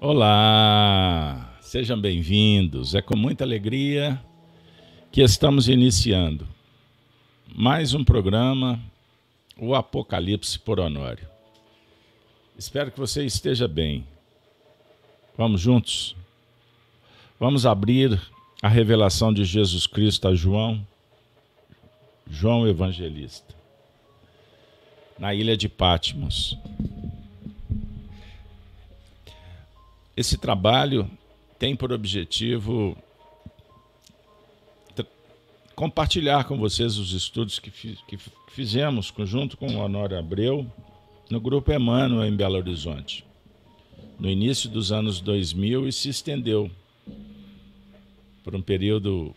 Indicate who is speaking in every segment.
Speaker 1: Olá, sejam bem-vindos. É com muita alegria que estamos iniciando mais um programa, o Apocalipse por Honório. Espero que você esteja bem. Vamos juntos? Vamos abrir a revelação de Jesus Cristo a João, João Evangelista, na ilha de Patmos. Esse trabalho tem por objetivo compartilhar com vocês os estudos que, que fizemos junto com o Honório Abreu no Grupo Emmanuel em Belo Horizonte, no início dos anos 2000 e se estendeu por um período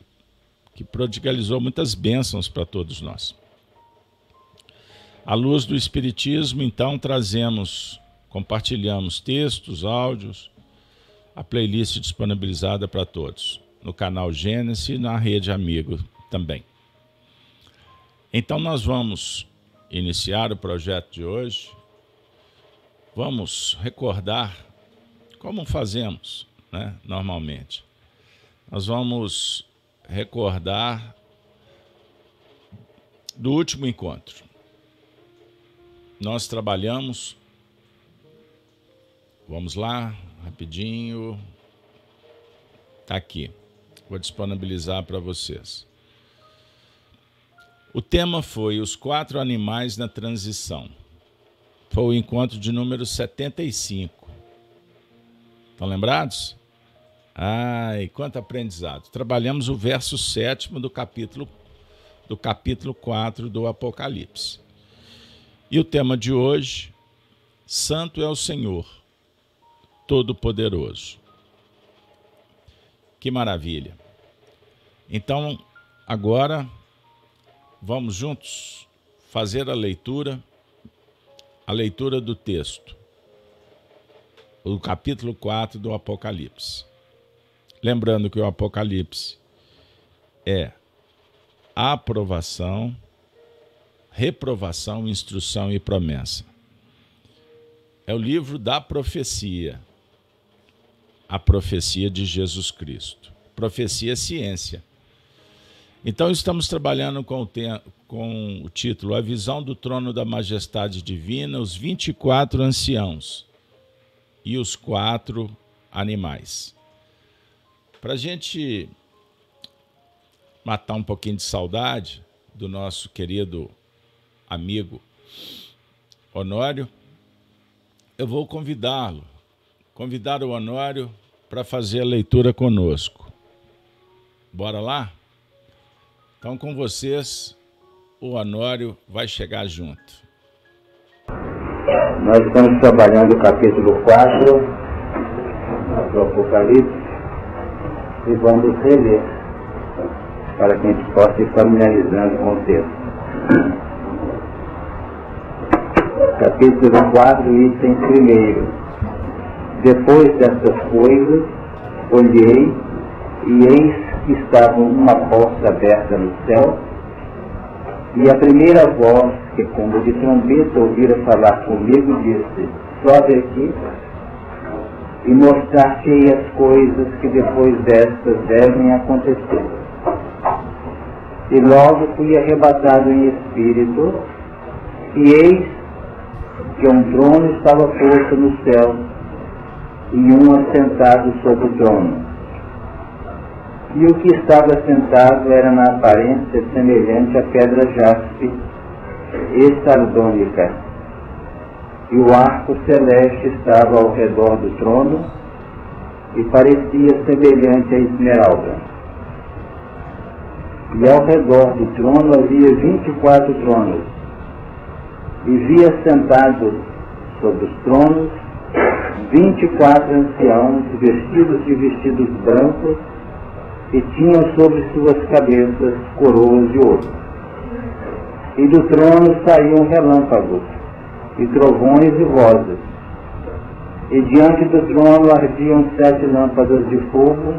Speaker 1: que prodigalizou muitas bênçãos para todos nós. À luz do Espiritismo, então, trazemos, compartilhamos textos, áudios, a playlist disponibilizada para todos no canal Gênesis e na rede Amigo também. Então nós vamos iniciar o projeto de hoje. Vamos recordar como fazemos, né, normalmente. Nós vamos recordar do último encontro. Nós trabalhamos Vamos lá, rapidinho. Tá aqui. Vou disponibilizar para vocês. O tema foi os quatro animais na transição. Foi o encontro de número 75. Estão lembrados? Ai, quanto aprendizado. Trabalhamos o verso sétimo do capítulo do capítulo 4 do Apocalipse. E o tema de hoje, Santo é o Senhor, Todo-Poderoso. Que maravilha. Então, agora vamos juntos fazer a leitura, a leitura do texto, o capítulo 4 do Apocalipse. Lembrando que o Apocalipse é aprovação, reprovação, instrução e promessa. É o livro da profecia a profecia de Jesus Cristo. Profecia é ciência. Então, estamos trabalhando com o, com o título A Visão do Trono da Majestade Divina, os 24 anciãos e os quatro animais. Para a gente matar um pouquinho de saudade do nosso querido amigo Honório, eu vou convidá-lo, convidar o Honório para fazer a leitura conosco. Bora lá? Então, com vocês, o Honório vai chegar junto.
Speaker 2: Nós estamos trabalhando o capítulo 4 do Apocalipse e vamos reler para que a gente possa ir familiarizando com o texto. Capítulo 4, item primeiro. Depois destas coisas, olhei e eis que estava uma porta aberta no céu, e a primeira voz que, como de trombeta, ouvira falar comigo, disse: Sobe aqui e mostrar-te as coisas que depois destas devem acontecer. E logo fui arrebatado em espírito, e eis que um trono estava posto no céu, e um assentado sobre o trono. E o que estava sentado era na aparência semelhante à pedra jaspe e sardônica. E o arco celeste estava ao redor do trono e parecia semelhante à esmeralda. E ao redor do trono havia vinte e quatro tronos, e via sentados sobre os tronos vinte e quatro anciãos vestidos de vestidos brancos e tinham sobre suas cabeças coroas de ouro. E do trono saíam relâmpagos, e trovões e vozes. E diante do trono ardiam sete lâmpadas de fogo,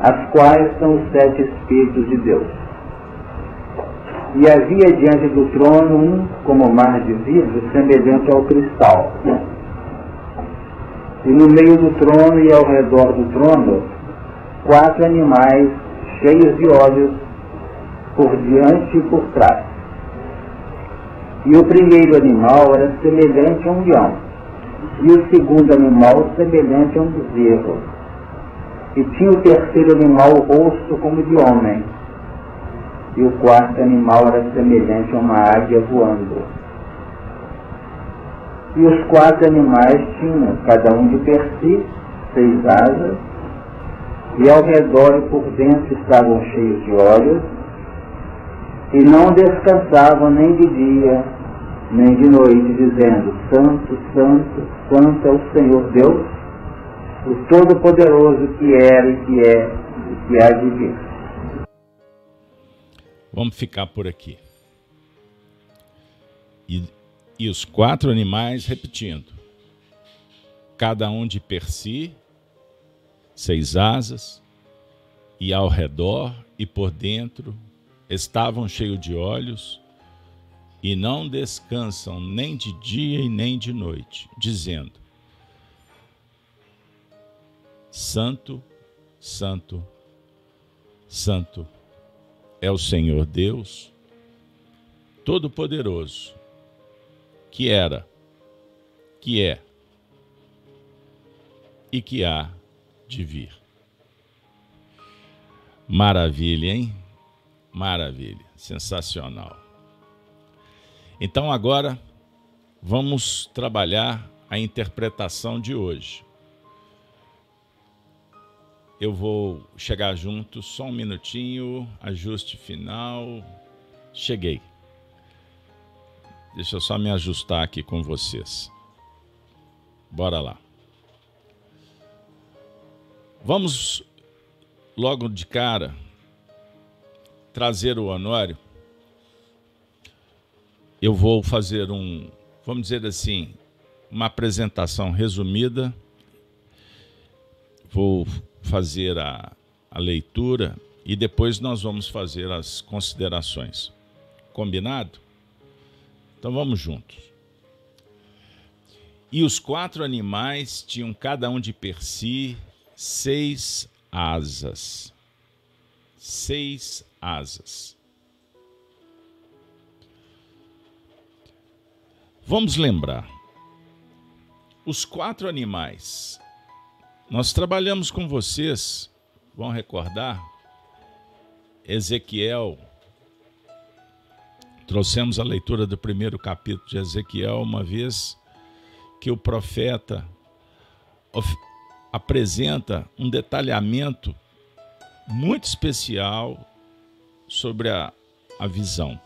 Speaker 2: as quais são os sete Espíritos de Deus. E havia diante do trono um, como mar de vidro, semelhante ao cristal. E no meio do trono e ao redor do trono, quatro animais cheios de olhos por diante e por trás. E o primeiro animal era semelhante a um leão, e o segundo animal semelhante a um bezerro. E tinha o terceiro animal o rosto como de homem, e o quarto animal era semelhante a uma águia voando. E os quatro animais tinham, cada um de per si, seis asas, e ao redor e por dentro estavam cheios de olhos, e não descansavam nem de dia, nem de noite, dizendo, Santo, Santo, Santo é o Senhor Deus, o Todo-Poderoso que era e que é e que há de vir.
Speaker 1: Vamos ficar por aqui. E, e os quatro animais repetindo, cada um de per si, seis asas, e ao redor e por dentro estavam cheios de olhos, e não descansam nem de dia e nem de noite, dizendo: Santo, Santo, Santo é o Senhor Deus Todo-Poderoso, que era, que é e que há de vir. Maravilha, hein? Maravilha, sensacional. Então agora vamos trabalhar a interpretação de hoje. Eu vou chegar junto, só um minutinho, ajuste final. Cheguei. Deixa eu só me ajustar aqui com vocês. Bora lá. Vamos logo de cara trazer o Honório eu vou fazer um, vamos dizer assim, uma apresentação resumida. Vou fazer a, a leitura e depois nós vamos fazer as considerações. Combinado? Então vamos juntos. E os quatro animais tinham cada um de per si seis asas. Seis asas. Vamos lembrar. Os quatro animais. Nós trabalhamos com vocês, vão recordar, Ezequiel. Trouxemos a leitura do primeiro capítulo de Ezequiel, uma vez que o profeta apresenta um detalhamento muito especial sobre a, a visão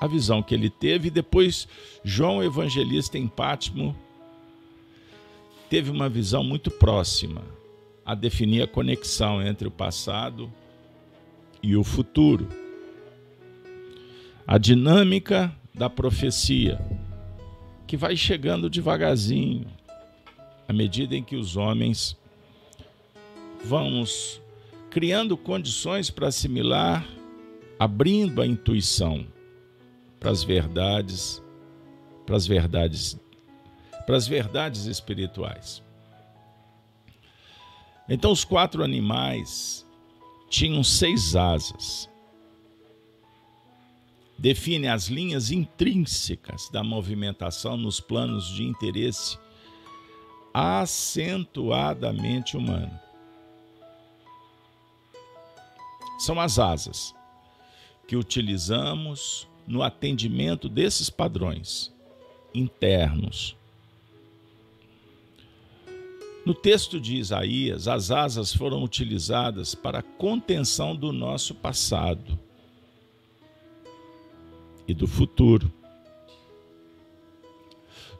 Speaker 1: a visão que ele teve, e depois João Evangelista em Pátimo teve uma visão muito próxima a definir a conexão entre o passado e o futuro. A dinâmica da profecia, que vai chegando devagarzinho, à medida em que os homens vamos criando condições para assimilar, abrindo a intuição para as verdades, para as verdades, para as verdades espirituais. Então os quatro animais tinham seis asas. Define as linhas intrínsecas da movimentação nos planos de interesse acentuadamente humano. São as asas que utilizamos no atendimento desses padrões internos. No texto de Isaías, as asas foram utilizadas para a contenção do nosso passado e do futuro.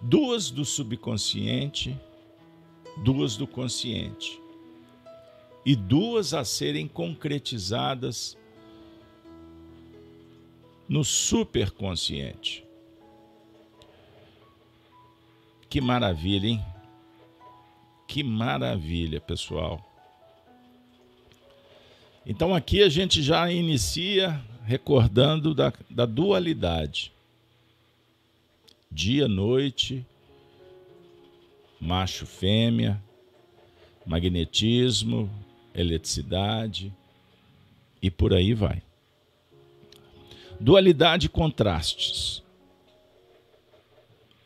Speaker 1: Duas do subconsciente, duas do consciente, e duas a serem concretizadas no superconsciente. Que maravilha, hein? Que maravilha, pessoal. Então aqui a gente já inicia recordando da, da dualidade. Dia, noite, macho, fêmea, magnetismo, eletricidade e por aí vai. Dualidade e contrastes.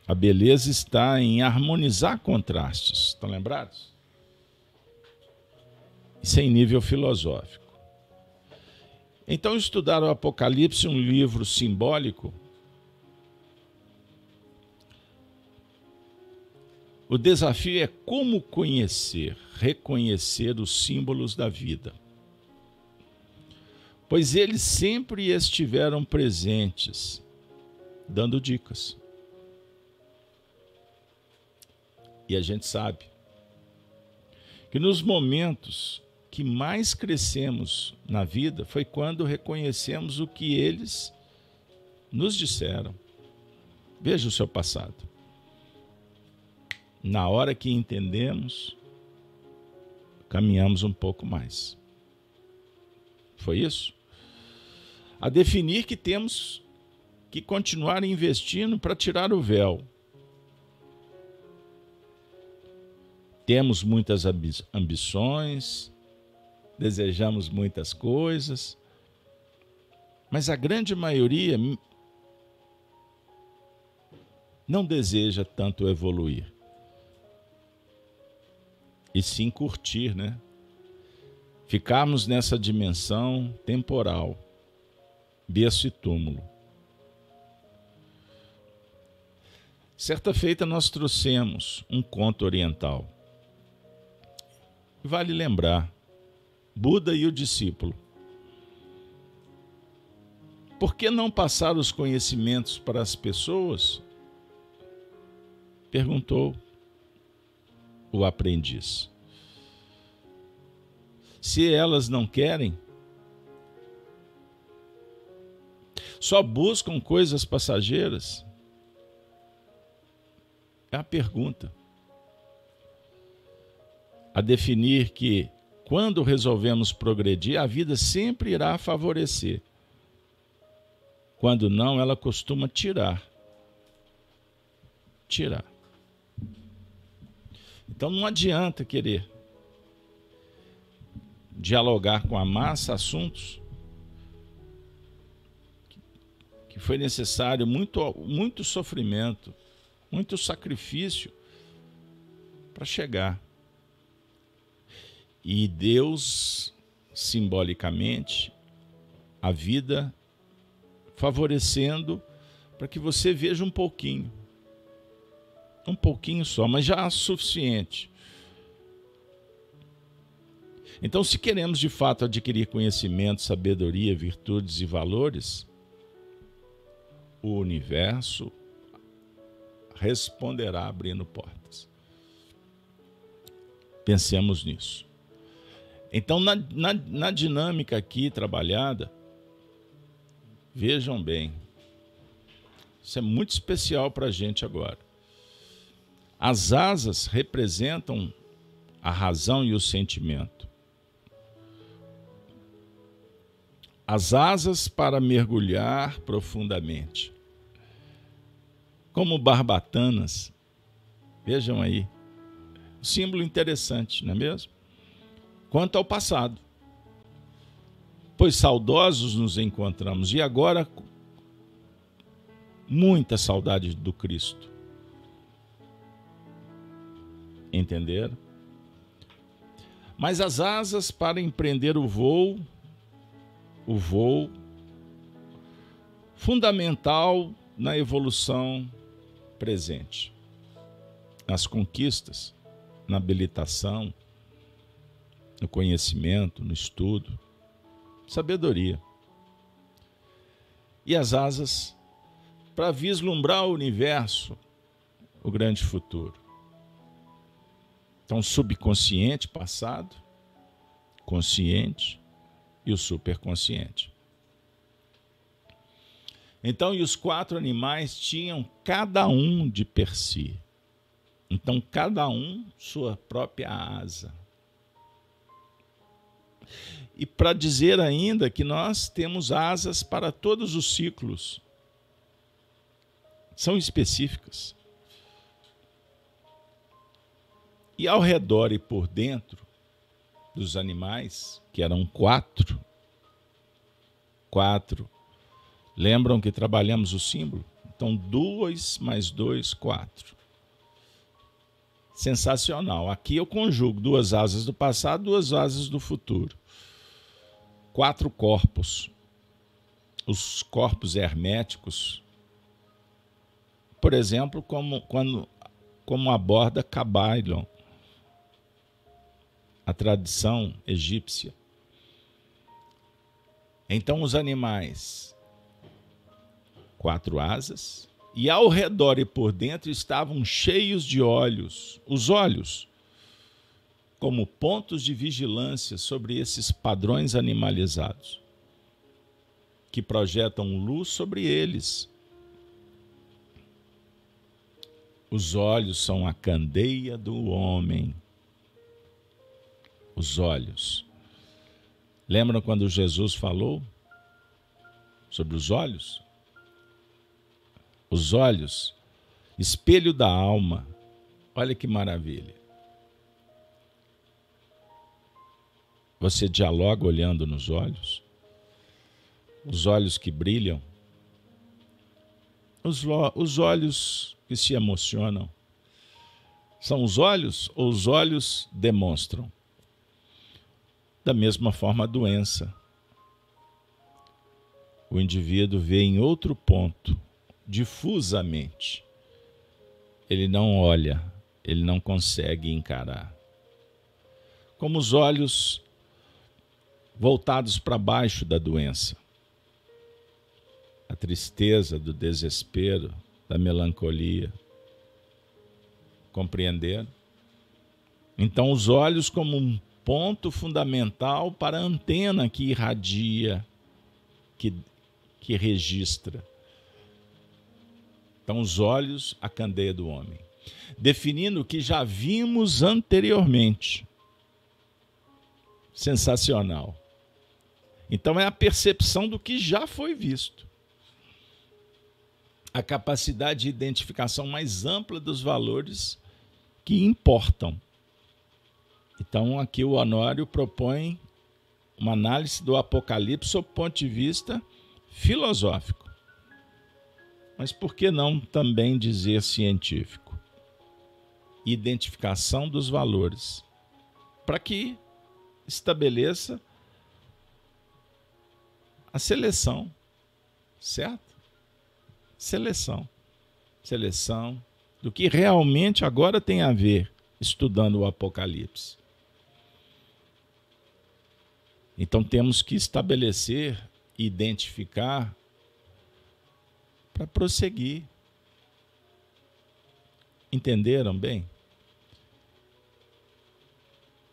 Speaker 1: A beleza está em harmonizar contrastes. Estão lembrados? Isso é em nível filosófico. Então, estudar o Apocalipse, um livro simbólico, o desafio é como conhecer, reconhecer os símbolos da vida. Pois eles sempre estiveram presentes, dando dicas. E a gente sabe que nos momentos que mais crescemos na vida foi quando reconhecemos o que eles nos disseram. Veja o seu passado. Na hora que entendemos, caminhamos um pouco mais. Foi isso? A definir que temos que continuar investindo para tirar o véu. Temos muitas ambições, desejamos muitas coisas, mas a grande maioria não deseja tanto evoluir. E sim curtir, né? Ficarmos nessa dimensão temporal, berço e túmulo. Certa feita nós trouxemos um conto oriental. Vale lembrar Buda e o discípulo. Por que não passar os conhecimentos para as pessoas? Perguntou o aprendiz. Se elas não querem, só buscam coisas passageiras? É a pergunta. A definir que quando resolvemos progredir, a vida sempre irá favorecer. Quando não, ela costuma tirar. Tirar. Então não adianta querer dialogar com a massa assuntos que foi necessário muito, muito sofrimento, muito sacrifício para chegar. E Deus, simbolicamente, a vida favorecendo para que você veja um pouquinho. Um pouquinho só, mas já é suficiente. Então, se queremos de fato adquirir conhecimento, sabedoria, virtudes e valores, o universo responderá abrindo portas. Pensemos nisso. Então, na, na, na dinâmica aqui trabalhada, vejam bem, isso é muito especial para a gente agora. As asas representam a razão e o sentimento. As asas para mergulhar profundamente. Como barbatanas. Vejam aí. Símbolo interessante, não é mesmo? quanto ao passado. Pois saudosos nos encontramos e agora muita saudade do Cristo. Entenderam? Mas as asas para empreender o voo, o voo fundamental na evolução presente, nas conquistas, na habilitação, no conhecimento, no estudo, sabedoria. E as asas para vislumbrar o universo, o grande futuro. Então, subconsciente, passado, consciente e o superconsciente. Então, e os quatro animais tinham cada um de per si Então, cada um sua própria asa. E para dizer ainda que nós temos asas para todos os ciclos. São específicas. E ao redor e por dentro dos animais, que eram quatro, quatro, lembram que trabalhamos o símbolo? Então, dois mais dois, quatro. Sensacional. Aqui eu conjugo duas asas do passado, duas asas do futuro. Quatro corpos. Os corpos herméticos. Por exemplo, como, quando, como aborda Cabailon, a tradição egípcia. Então, os animais, quatro asas, e ao redor e por dentro estavam cheios de olhos. Os olhos, como pontos de vigilância sobre esses padrões animalizados, que projetam luz sobre eles. Os olhos são a candeia do homem. Os olhos. Lembram quando Jesus falou sobre os olhos? Os olhos, espelho da alma. Olha que maravilha. Você dialoga olhando nos olhos? Os olhos que brilham? Os, os olhos que se emocionam? São os olhos ou os olhos demonstram? Da mesma forma, a doença. O indivíduo vê em outro ponto difusamente. Ele não olha, ele não consegue encarar. Como os olhos voltados para baixo da doença. A tristeza, do desespero, da melancolia. Compreender? Então, os olhos, como um ponto fundamental para a antena que irradia, que, que registra. Então, os olhos, a candeia do homem. Definindo o que já vimos anteriormente. Sensacional. Então, é a percepção do que já foi visto. A capacidade de identificação mais ampla dos valores que importam. Então, aqui o Honório propõe uma análise do Apocalipse sob o ponto de vista filosófico. Mas por que não também dizer científico? Identificação dos valores, para que estabeleça a seleção, certo? Seleção. Seleção do que realmente agora tem a ver estudando o Apocalipse. Então temos que estabelecer, identificar para prosseguir. Entenderam bem?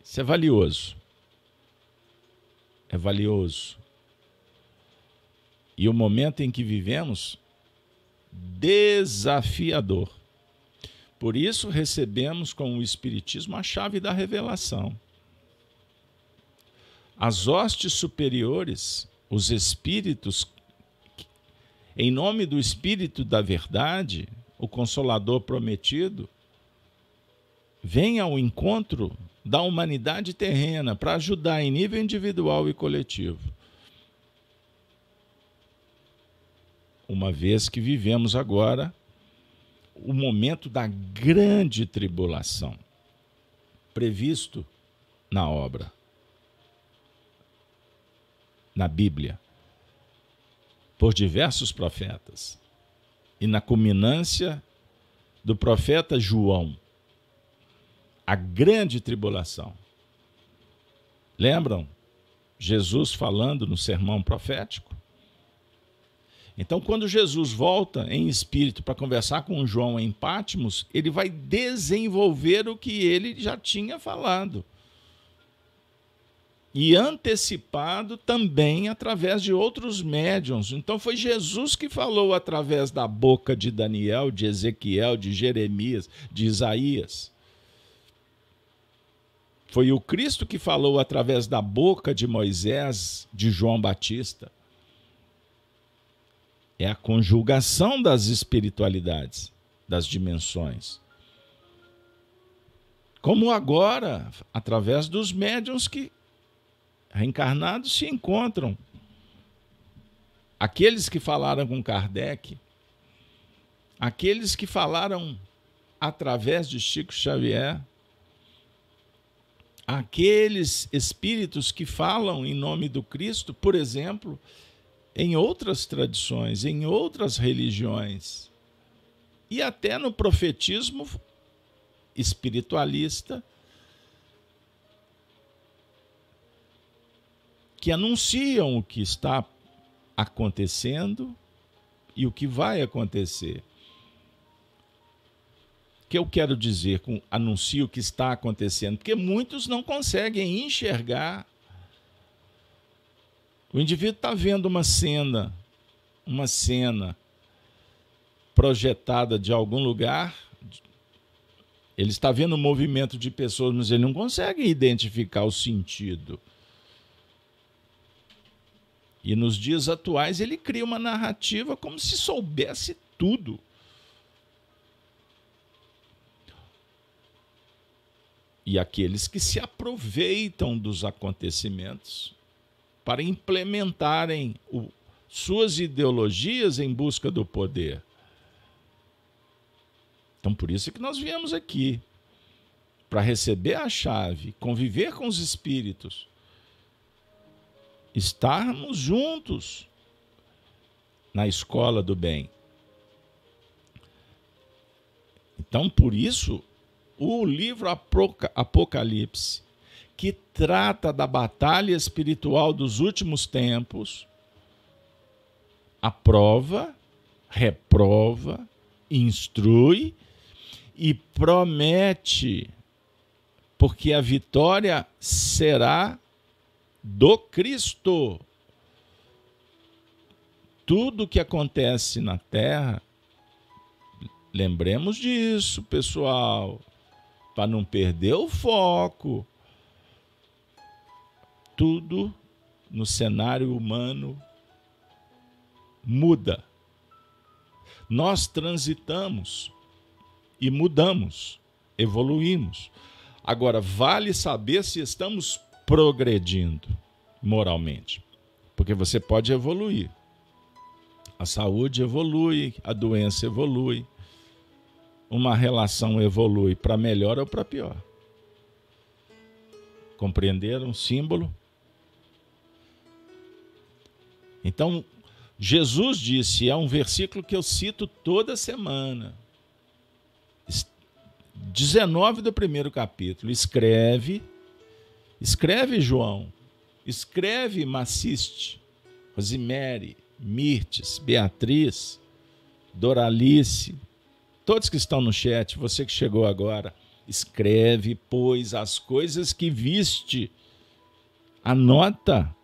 Speaker 1: Isso é valioso. É valioso. E o momento em que vivemos, desafiador. Por isso recebemos com o Espiritismo a chave da revelação. As hostes superiores, os espíritos em nome do Espírito da Verdade, o Consolador prometido, vem ao encontro da humanidade terrena para ajudar em nível individual e coletivo. Uma vez que vivemos agora o momento da grande tribulação previsto na obra, na Bíblia por diversos profetas. E na culminância do profeta João, a grande tribulação. Lembram? Jesus falando no sermão profético? Então, quando Jesus volta em espírito para conversar com João em Pátimos, ele vai desenvolver o que ele já tinha falado. E antecipado também através de outros médiums. Então foi Jesus que falou através da boca de Daniel, de Ezequiel, de Jeremias, de Isaías. Foi o Cristo que falou através da boca de Moisés, de João Batista. É a conjugação das espiritualidades, das dimensões. Como agora, através dos médiums que reencarnados se encontram. Aqueles que falaram com Kardec, aqueles que falaram através de Chico Xavier, aqueles espíritos que falam em nome do Cristo, por exemplo, em outras tradições, em outras religiões, e até no profetismo espiritualista que anunciam o que está acontecendo e o que vai acontecer. O que eu quero dizer com anuncio o que está acontecendo? Porque muitos não conseguem enxergar. O indivíduo está vendo uma cena, uma cena projetada de algum lugar, ele está vendo um movimento de pessoas, mas ele não consegue identificar o sentido. E nos dias atuais ele cria uma narrativa como se soubesse tudo. E aqueles que se aproveitam dos acontecimentos para implementarem o, suas ideologias em busca do poder. Então, por isso que nós viemos aqui para receber a chave, conviver com os espíritos estarmos juntos na escola do bem. Então, por isso, o livro Apocalipse, que trata da batalha espiritual dos últimos tempos, aprova, reprova, instrui e promete, porque a vitória será do Cristo. Tudo que acontece na terra, lembremos disso, pessoal, para não perder o foco. Tudo no cenário humano muda. Nós transitamos e mudamos, evoluímos. Agora, vale saber se estamos progredindo moralmente. Porque você pode evoluir. A saúde evolui, a doença evolui, uma relação evolui para melhor ou para pior. Compreenderam o símbolo? Então, Jesus disse, é um versículo que eu cito toda semana. 19 do primeiro capítulo. Escreve Escreve João, escreve Maciste, Rosimere, Mirtes, Beatriz, Doralice, todos que estão no chat, você que chegou agora, escreve, pois, as coisas que viste, anota,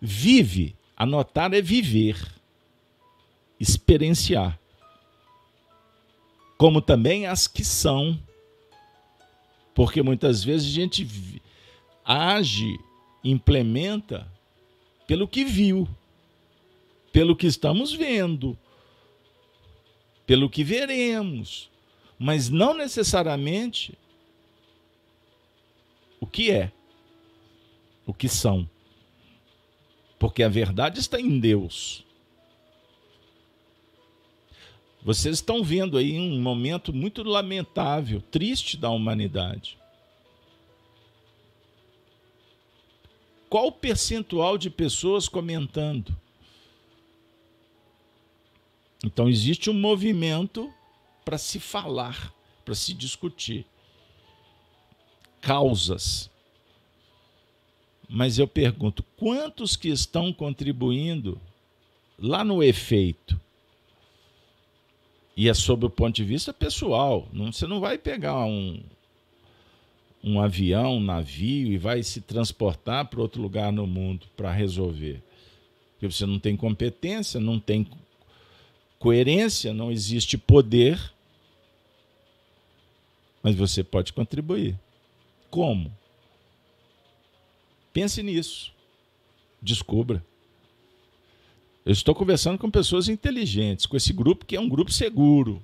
Speaker 1: vive, anotar é viver, experienciar, como também as que são porque muitas vezes a gente age, implementa pelo que viu, pelo que estamos vendo, pelo que veremos, mas não necessariamente o que é, o que são. Porque a verdade está em Deus. Vocês estão vendo aí um momento muito lamentável, triste da humanidade. Qual o percentual de pessoas comentando? Então existe um movimento para se falar, para se discutir. Causas. Mas eu pergunto, quantos que estão contribuindo lá no efeito? E é sob o ponto de vista pessoal. Não, você não vai pegar um, um avião, um navio e vai se transportar para outro lugar no mundo para resolver. Porque você não tem competência, não tem coerência, não existe poder, mas você pode contribuir. Como? Pense nisso. Descubra. Eu estou conversando com pessoas inteligentes, com esse grupo que é um grupo seguro.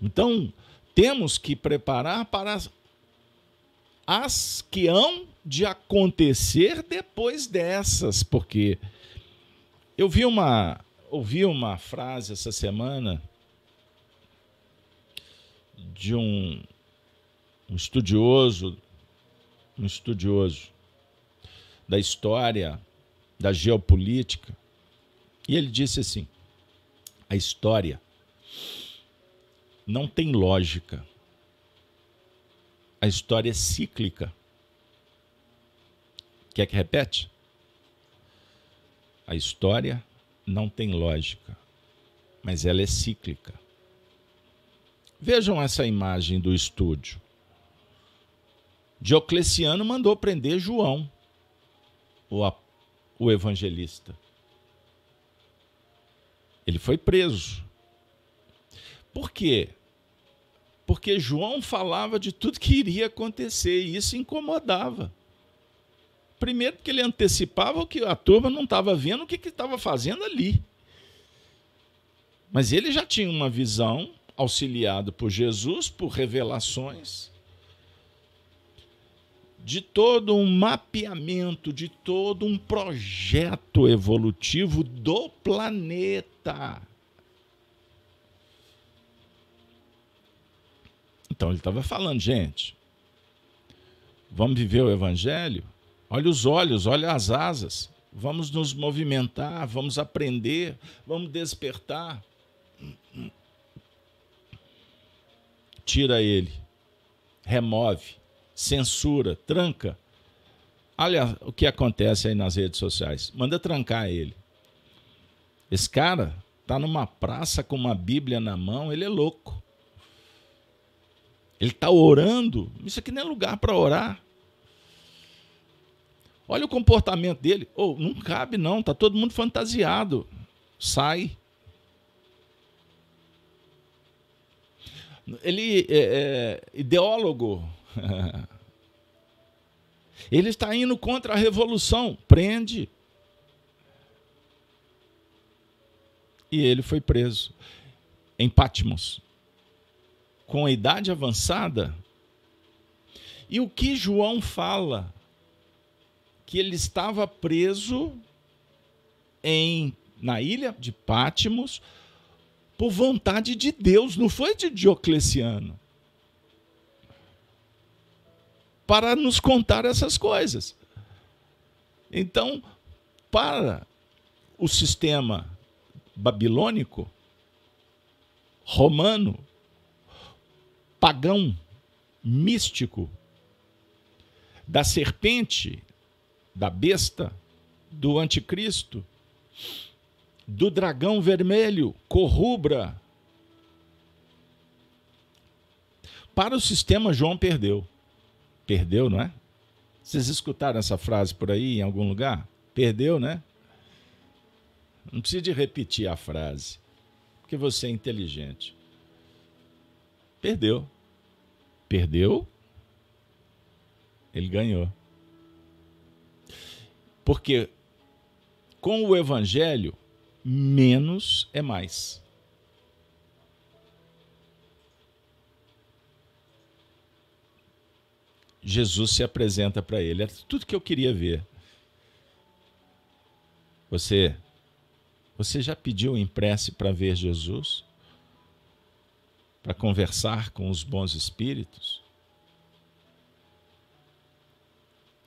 Speaker 1: Então, temos que preparar para as que hão de acontecer depois dessas, porque eu vi uma ouvi uma frase essa semana de um, um estudioso, um estudioso da história, da geopolítica, e ele disse assim: a história não tem lógica. A história é cíclica. Quer que repete? A história não tem lógica, mas ela é cíclica. Vejam essa imagem do estúdio. Diocleciano mandou prender João, o, o evangelista. Ele foi preso. Por quê? Porque João falava de tudo que iria acontecer e isso incomodava. Primeiro, porque ele antecipava o que a turma não estava vendo, o que estava fazendo ali. Mas ele já tinha uma visão, auxiliado por Jesus, por revelações, de todo um mapeamento, de todo um projeto evolutivo do planeta. Então ele estava falando, gente, vamos viver o evangelho? Olha os olhos, olha as asas. Vamos nos movimentar, vamos aprender, vamos despertar. Tira ele, remove, censura, tranca. Olha o que acontece aí nas redes sociais. Manda trancar ele. Esse cara está numa praça com uma Bíblia na mão, ele é louco. Ele está orando. Isso aqui não é lugar para orar. Olha o comportamento dele. Oh, não cabe, não. Está todo mundo fantasiado. Sai. Ele é, é ideólogo. Ele está indo contra a revolução. Prende. E ele foi preso em Patmos com a idade avançada. E o que João fala? Que ele estava preso em na ilha de Pátimos por vontade de Deus, não foi de Diocleciano. Para nos contar essas coisas. Então, para o sistema babilônico, romano, pagão, místico, da serpente, da besta, do anticristo, do dragão vermelho, corrubra. Para o sistema, João perdeu. Perdeu, não é? Vocês escutaram essa frase por aí em algum lugar? Perdeu, né? Não precisa de repetir a frase, porque você é inteligente. Perdeu. Perdeu, ele ganhou. Porque com o evangelho, menos é mais. Jesus se apresenta para ele. Era tudo que eu queria ver. Você você já pediu em prece para ver Jesus? para conversar com os bons espíritos.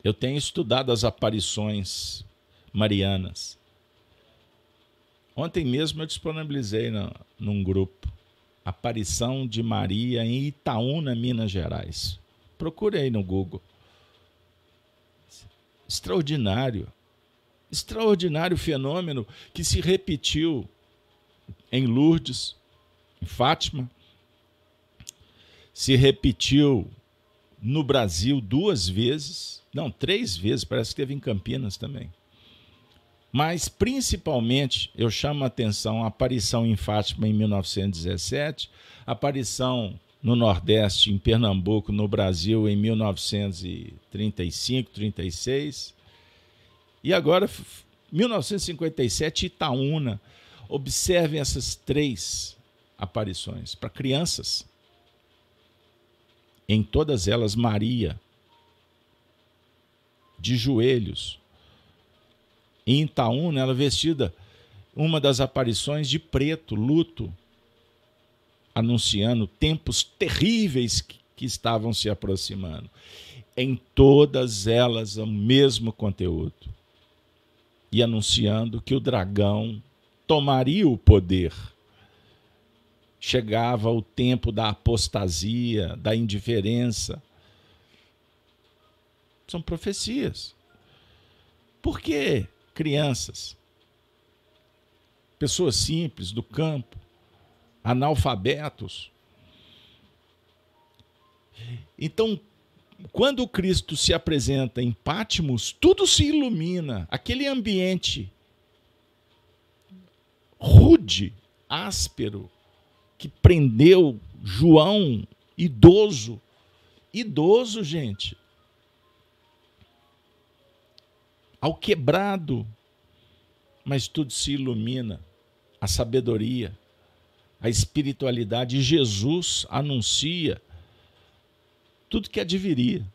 Speaker 1: Eu tenho estudado as aparições marianas. Ontem mesmo eu disponibilizei no, num grupo Aparição de Maria em Itaúna, Minas Gerais. Procure aí no Google. Extraordinário. Extraordinário fenômeno que se repetiu em Lourdes, em Fátima, se repetiu no Brasil duas vezes, não, três vezes, parece que teve em Campinas também. Mas, principalmente, eu chamo a atenção a aparição em Fátima em 1917, a aparição no Nordeste, em Pernambuco, no Brasil, em 1935, 36. E agora, 1957, Itaúna. Observem essas três aparições para crianças. Em todas elas, Maria, de joelhos. Em Itaúna, ela vestida, uma das aparições de preto, luto, anunciando tempos terríveis que, que estavam se aproximando. Em todas elas, o mesmo conteúdo. E anunciando que o dragão tomaria o poder chegava o tempo da apostasia, da indiferença. São profecias. Por que crianças, pessoas simples do campo, analfabetos? Então, quando Cristo se apresenta em Pátimos, tudo se ilumina, aquele ambiente rude, áspero, que prendeu João, idoso. Idoso, gente. Ao quebrado. Mas tudo se ilumina. A sabedoria, a espiritualidade. Jesus anuncia tudo que adviria.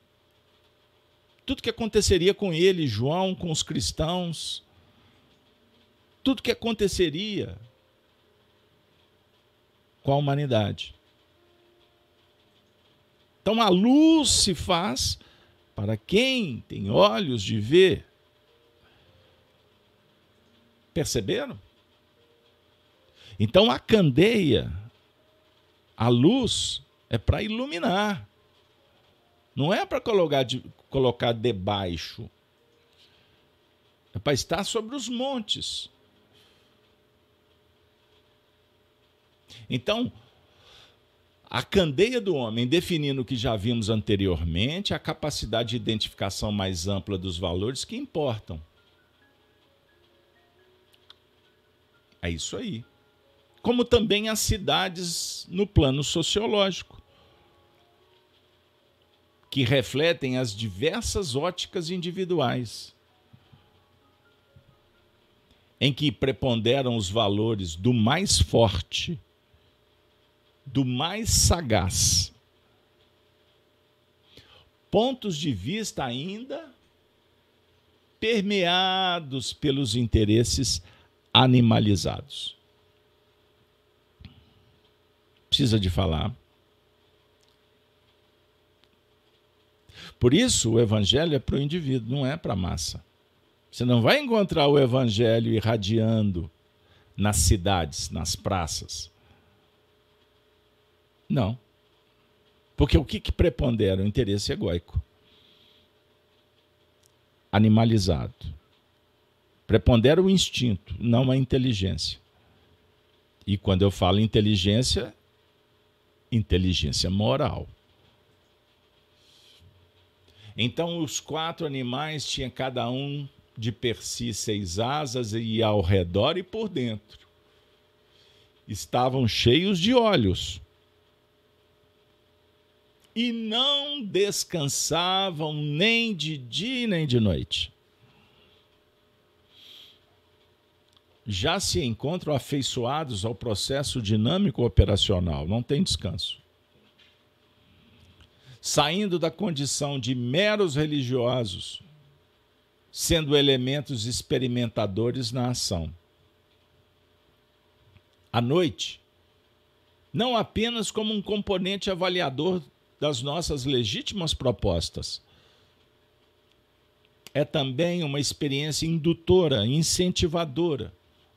Speaker 1: Tudo que aconteceria com ele, João, com os cristãos. Tudo que aconteceria com a humanidade. Então a luz se faz para quem tem olhos de ver. Perceberam? Então a candeia, a luz, é para iluminar. Não é para colocar, de, colocar debaixo. É para estar sobre os montes. Então, a candeia do homem, definindo o que já vimos anteriormente, a capacidade de identificação mais ampla dos valores que importam. É isso aí. Como também as cidades no plano sociológico, que refletem as diversas óticas individuais, em que preponderam os valores do mais forte do mais sagaz. Pontos de vista ainda permeados pelos interesses animalizados. Precisa de falar. Por isso, o evangelho é para o indivíduo, não é para a massa. Você não vai encontrar o evangelho irradiando nas cidades, nas praças. Não. Porque o que, que prepondera? O interesse egóico. Animalizado. Prepondera o instinto, não a inteligência. E quando eu falo inteligência, inteligência moral. Então os quatro animais tinham cada um de per si seis asas e ao redor e por dentro. Estavam cheios de olhos e não descansavam nem de dia nem de noite. Já se encontram afeiçoados ao processo dinâmico operacional, não tem descanso. Saindo da condição de meros religiosos, sendo elementos experimentadores na ação. À noite, não apenas como um componente avaliador das nossas legítimas propostas. É também uma experiência indutora, incentivadora,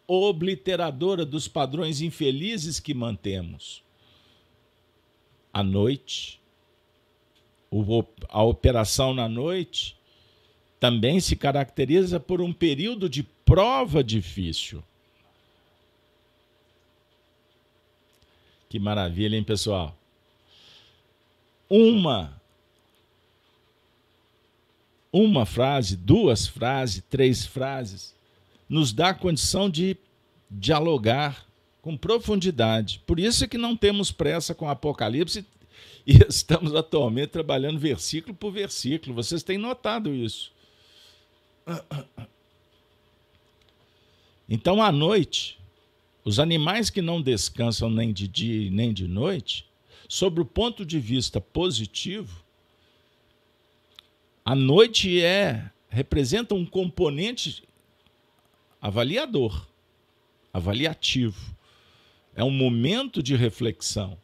Speaker 1: obliteradora dos padrões infelizes que mantemos. À noite, a operação na noite também se caracteriza por um período de prova difícil. Que maravilha, hein, pessoal? uma uma frase, duas frases, três frases, nos dá a condição de dialogar com profundidade. Por isso é que não temos pressa com o Apocalipse e estamos atualmente trabalhando versículo por versículo. Vocês têm notado isso. Então, à noite, os animais que não descansam nem de dia nem de noite, sobre o ponto de vista positivo, a noite é representa um componente avaliador, avaliativo. É um momento de reflexão.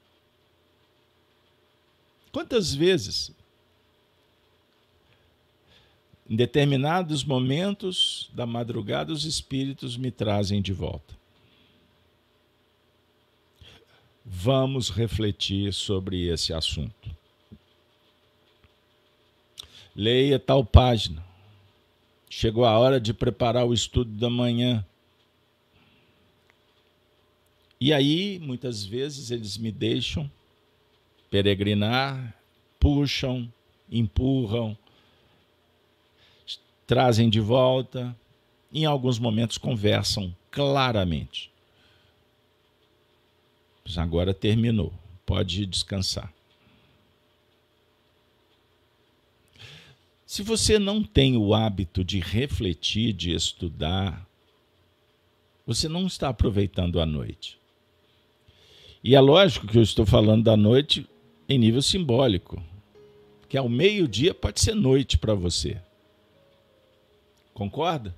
Speaker 1: Quantas vezes, em determinados momentos da madrugada, os espíritos me trazem de volta? Vamos refletir sobre esse assunto. Leia tal página. Chegou a hora de preparar o estudo da manhã. E aí, muitas vezes, eles me deixam peregrinar, puxam, empurram, trazem de volta, em alguns momentos conversam claramente. Agora terminou, pode descansar. Se você não tem o hábito de refletir, de estudar, você não está aproveitando a noite. E é lógico que eu estou falando da noite em nível simbólico, que ao meio-dia pode ser noite para você. Concorda?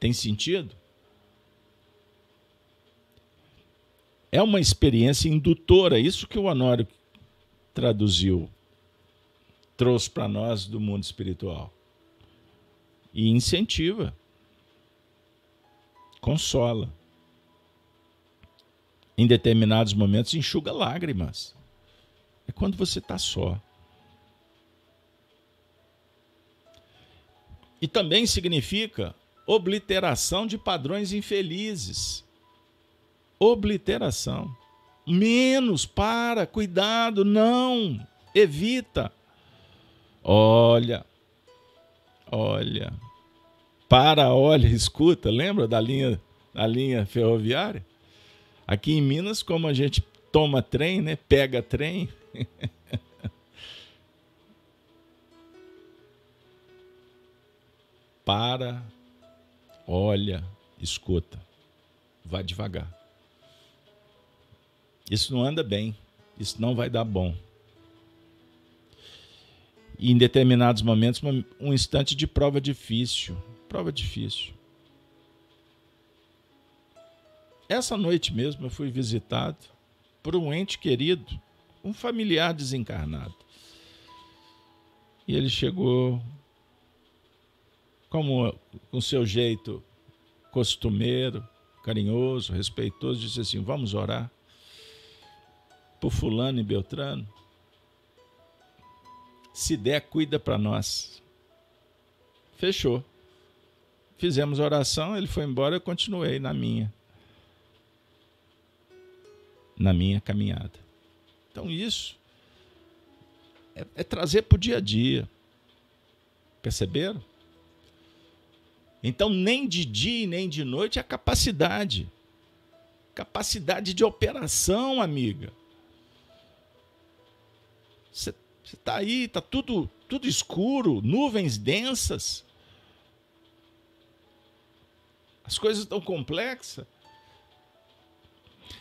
Speaker 1: Tem sentido? É uma experiência indutora, isso que o Honório traduziu trouxe para nós do mundo espiritual. E incentiva, consola. Em determinados momentos, enxuga lágrimas. É quando você está só. E também significa obliteração de padrões infelizes. Obliteração. Menos, para, cuidado, não, evita. Olha, olha, para, olha, escuta, lembra da linha, da linha ferroviária? Aqui em Minas, como a gente toma trem, né? Pega trem. para, olha, escuta. Vai devagar. Isso não anda bem. Isso não vai dar bom e em determinados momentos um instante de prova difícil, prova difícil. Essa noite mesmo eu fui visitado por um ente querido, um familiar desencarnado. E ele chegou como com seu jeito costumeiro, carinhoso, respeitoso, disse assim: "Vamos orar por fulano e Beltrano". Se der, cuida para nós. Fechou. Fizemos oração, ele foi embora, eu continuei na minha. Na minha caminhada. Então, isso é, é trazer para o dia a dia. Perceberam? Então, nem de dia nem de noite é capacidade. Capacidade de operação, amiga. Você você está aí, está tudo, tudo escuro, nuvens densas. As coisas estão complexas.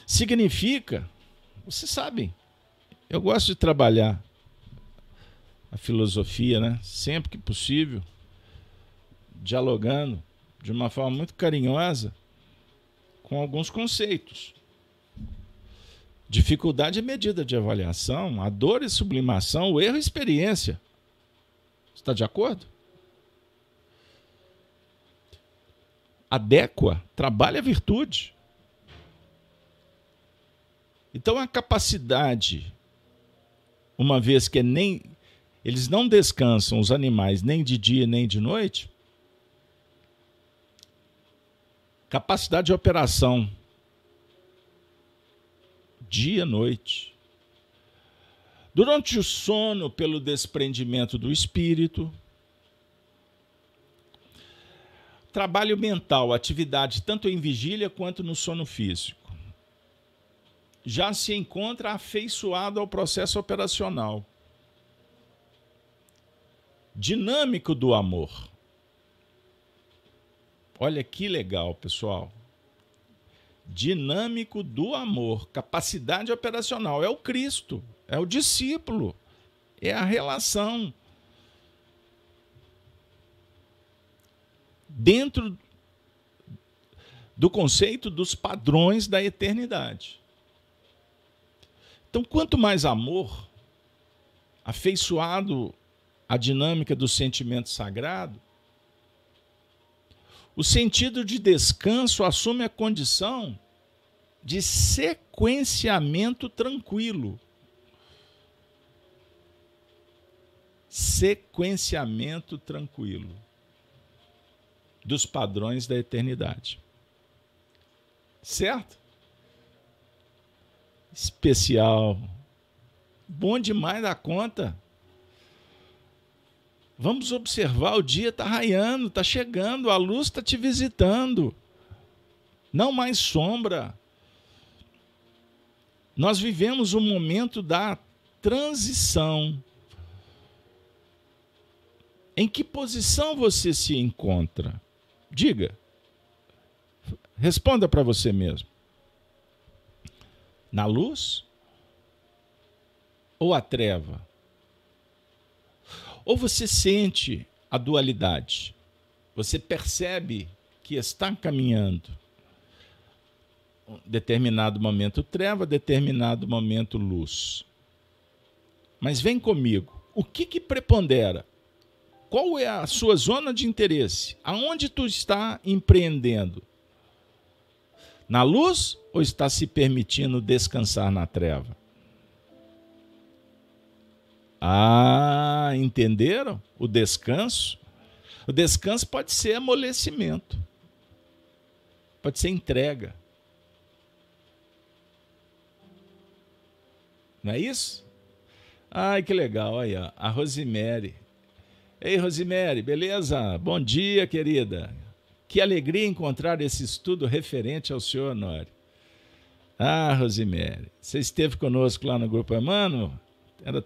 Speaker 1: Significa, vocês sabem, eu gosto de trabalhar a filosofia, né? Sempre que possível, dialogando de uma forma muito carinhosa com alguns conceitos. Dificuldade é medida de avaliação, a dor é sublimação, o erro é experiência. Está de acordo? Adequa, trabalha a virtude. Então a capacidade, uma vez que nem eles não descansam os animais nem de dia nem de noite, capacidade de operação dia e noite. Durante o sono, pelo desprendimento do espírito. Trabalho mental, atividade tanto em vigília quanto no sono físico. Já se encontra afeiçoado ao processo operacional. Dinâmico do amor. Olha que legal, pessoal dinâmico do amor, capacidade operacional. É o Cristo, é o discípulo, é a relação. Dentro do conceito dos padrões da eternidade. Então, quanto mais amor, afeiçoado à dinâmica do sentimento sagrado, o sentido de descanso assume a condição de sequenciamento tranquilo. Sequenciamento tranquilo dos padrões da eternidade. Certo? Especial. Bom demais da conta. Vamos observar, o dia está raiando, está chegando, a luz está te visitando. Não mais sombra. Nós vivemos o um momento da transição. Em que posição você se encontra? Diga. Responda para você mesmo. Na luz ou a treva? Ou você sente a dualidade, você percebe que está caminhando. Determinado momento treva, determinado momento luz. Mas vem comigo. O que, que prepondera? Qual é a sua zona de interesse? Aonde tu está empreendendo? Na luz ou está se permitindo descansar na treva? Ah, entenderam? O descanso. O descanso pode ser amolecimento, pode ser entrega. Não é isso? Ai, que legal. Aí, ó, a Rosemary. Ei, Rosemary, beleza? Bom dia, querida. Que alegria encontrar esse estudo referente ao senhor Honório. Ah, Rosemary, você esteve conosco lá no Grupo Emmanuel? Era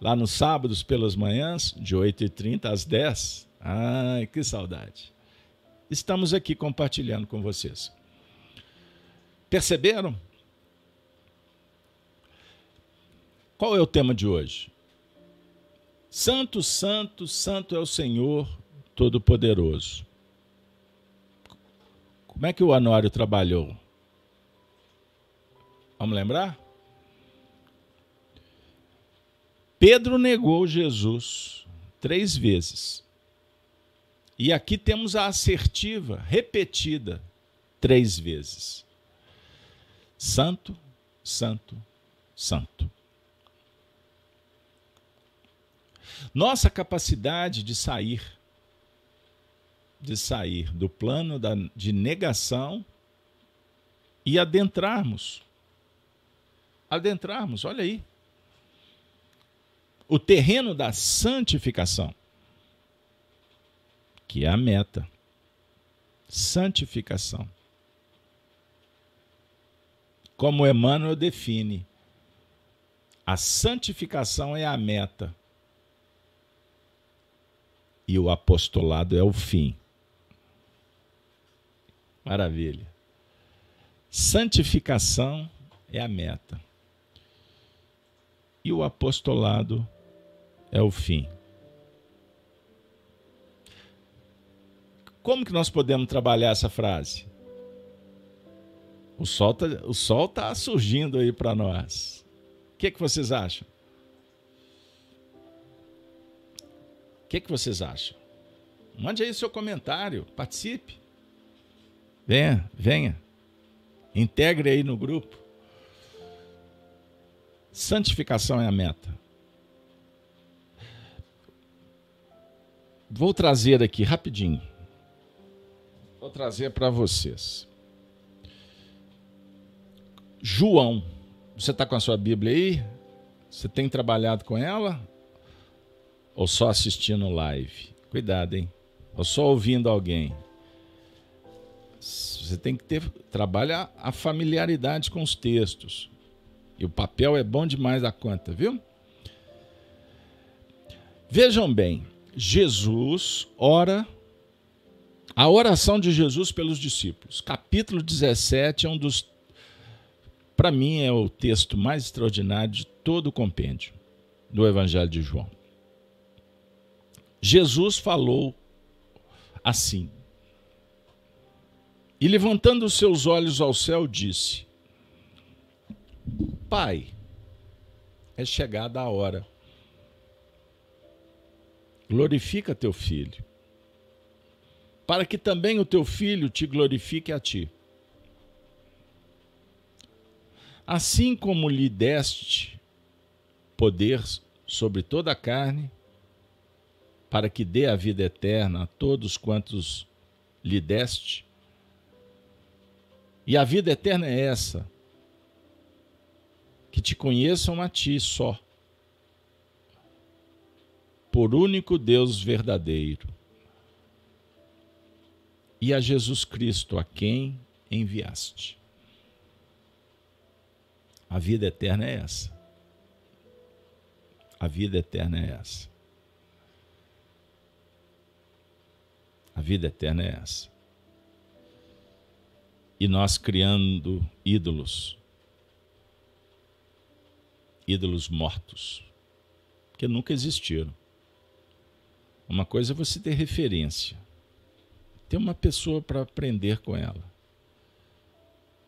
Speaker 1: lá nos sábados pelas manhãs, de 8h30 às 10 Ai, que saudade. Estamos aqui compartilhando com vocês. Perceberam? Qual é o tema de hoje? Santo, santo, santo é o Senhor Todo-Poderoso. Como é que o Anório trabalhou? Vamos lembrar? Pedro negou Jesus três vezes. E aqui temos a assertiva repetida três vezes: Santo, Santo, Santo. Nossa capacidade de sair, de sair do plano da, de negação e adentrarmos. Adentrarmos, olha aí o terreno da santificação, que é a meta. Santificação. Como Emmanuel define, a santificação é a meta e o apostolado é o fim. Maravilha. Santificação é a meta. E o apostolado é o fim. Como que nós podemos trabalhar essa frase? O sol está o sol tá surgindo aí para nós. O que, que vocês acham? O que, que vocês acham? Mande aí seu comentário, participe. Venha, venha. Integre aí no grupo. Santificação é a meta. Vou trazer aqui rapidinho. Vou trazer para vocês. João, você está com a sua Bíblia aí? Você tem trabalhado com ela? Ou só assistindo live? Cuidado, hein? Ou só ouvindo alguém? Você tem que ter trabalhar a familiaridade com os textos. E o papel é bom demais da conta, viu? Vejam bem, Jesus ora a oração de Jesus pelos discípulos. Capítulo 17 é um dos para mim é o texto mais extraordinário de todo o compêndio do Evangelho de João. Jesus falou assim: E levantando os seus olhos ao céu, disse: Pai, é chegada a hora. Glorifica teu filho, para que também o teu filho te glorifique a ti. Assim como lhe deste poder sobre toda a carne, para que dê a vida eterna a todos quantos lhe deste. E a vida eterna é essa: que te conheçam a ti só, por único Deus verdadeiro, e a Jesus Cristo, a quem enviaste. A vida eterna é essa. A vida eterna é essa. A vida eterna é essa. E nós criando ídolos, ídolos mortos, que nunca existiram. Uma coisa é você ter referência, ter uma pessoa para aprender com ela,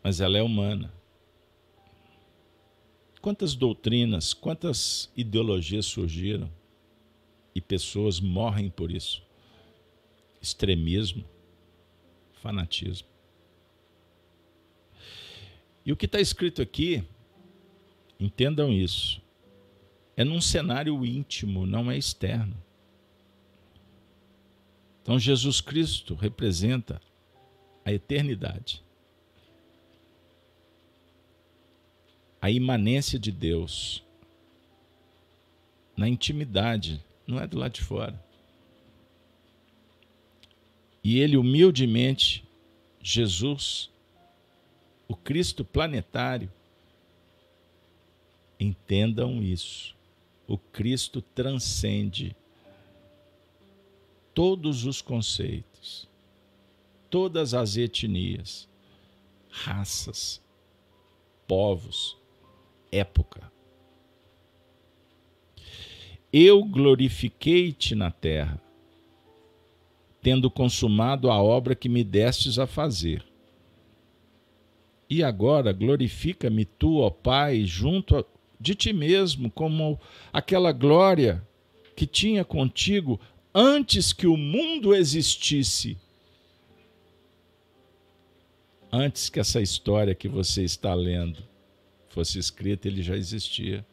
Speaker 1: mas ela é humana. Quantas doutrinas, quantas ideologias surgiram e pessoas morrem por isso? extremismo, fanatismo. E o que está escrito aqui, entendam isso, é num cenário íntimo, não é externo. Então, Jesus Cristo representa a eternidade, a imanência de Deus na intimidade, não é do lado de fora. E ele humildemente, Jesus, o Cristo planetário, entendam isso. O Cristo transcende todos os conceitos, todas as etnias, raças, povos, época. Eu glorifiquei-te na terra tendo consumado a obra que me destes a fazer. E agora glorifica-me tu, ó Pai, junto de ti mesmo, como aquela glória que tinha contigo antes que o mundo existisse. Antes que essa história que você está lendo fosse escrita, ele já existia.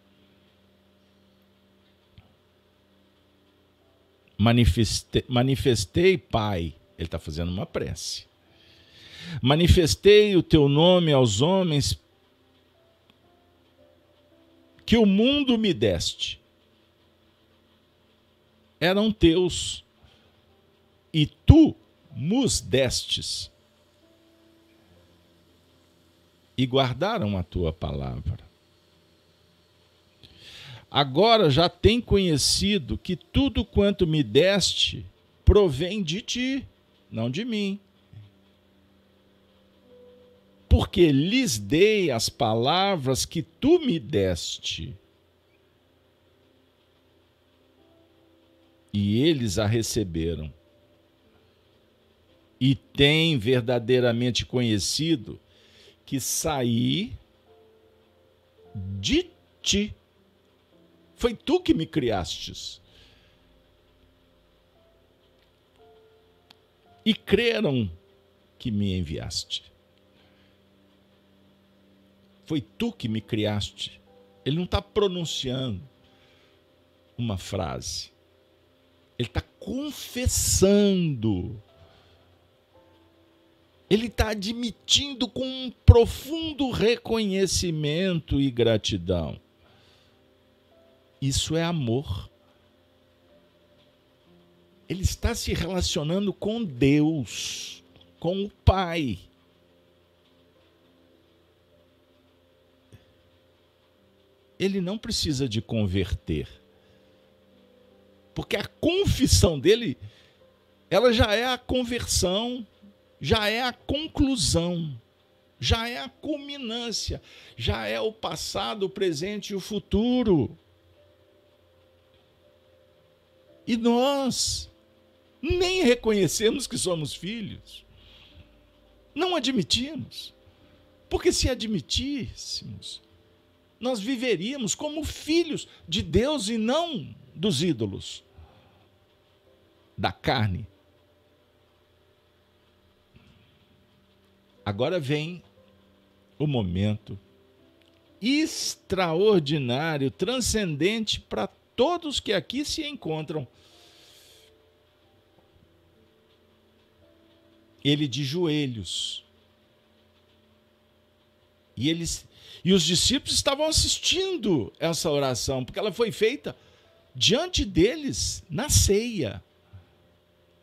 Speaker 1: manifestei, manifestei Pai. Ele está fazendo uma prece. Manifestei o teu nome aos homens que o mundo me deste. Eram teus e tu nos destes e guardaram a tua palavra agora já tem conhecido que tudo quanto me deste provém de ti, não de mim. Porque lhes dei as palavras que tu me deste. E eles a receberam. E têm verdadeiramente conhecido que saí de ti foi tu que me criastes. E creram que me enviaste. Foi tu que me criaste. Ele não está pronunciando uma frase. Ele está confessando. Ele está admitindo com um profundo reconhecimento e gratidão Isso é amor. Ele está se relacionando com Deus, com o Pai. Ele não precisa de converter. Porque a confissão dele, ela já é a conversão, já é a conclusão já é a culminância, já é o passado, o presente e o futuro. E nós nem reconhecemos que somos filhos. Não admitimos. Porque se admitíssemos, nós viveríamos como filhos de Deus e não dos ídolos, da carne. Agora vem o momento extraordinário, transcendente para todos que aqui se encontram. Ele de joelhos. E eles e os discípulos estavam assistindo essa oração, porque ela foi feita diante deles na ceia.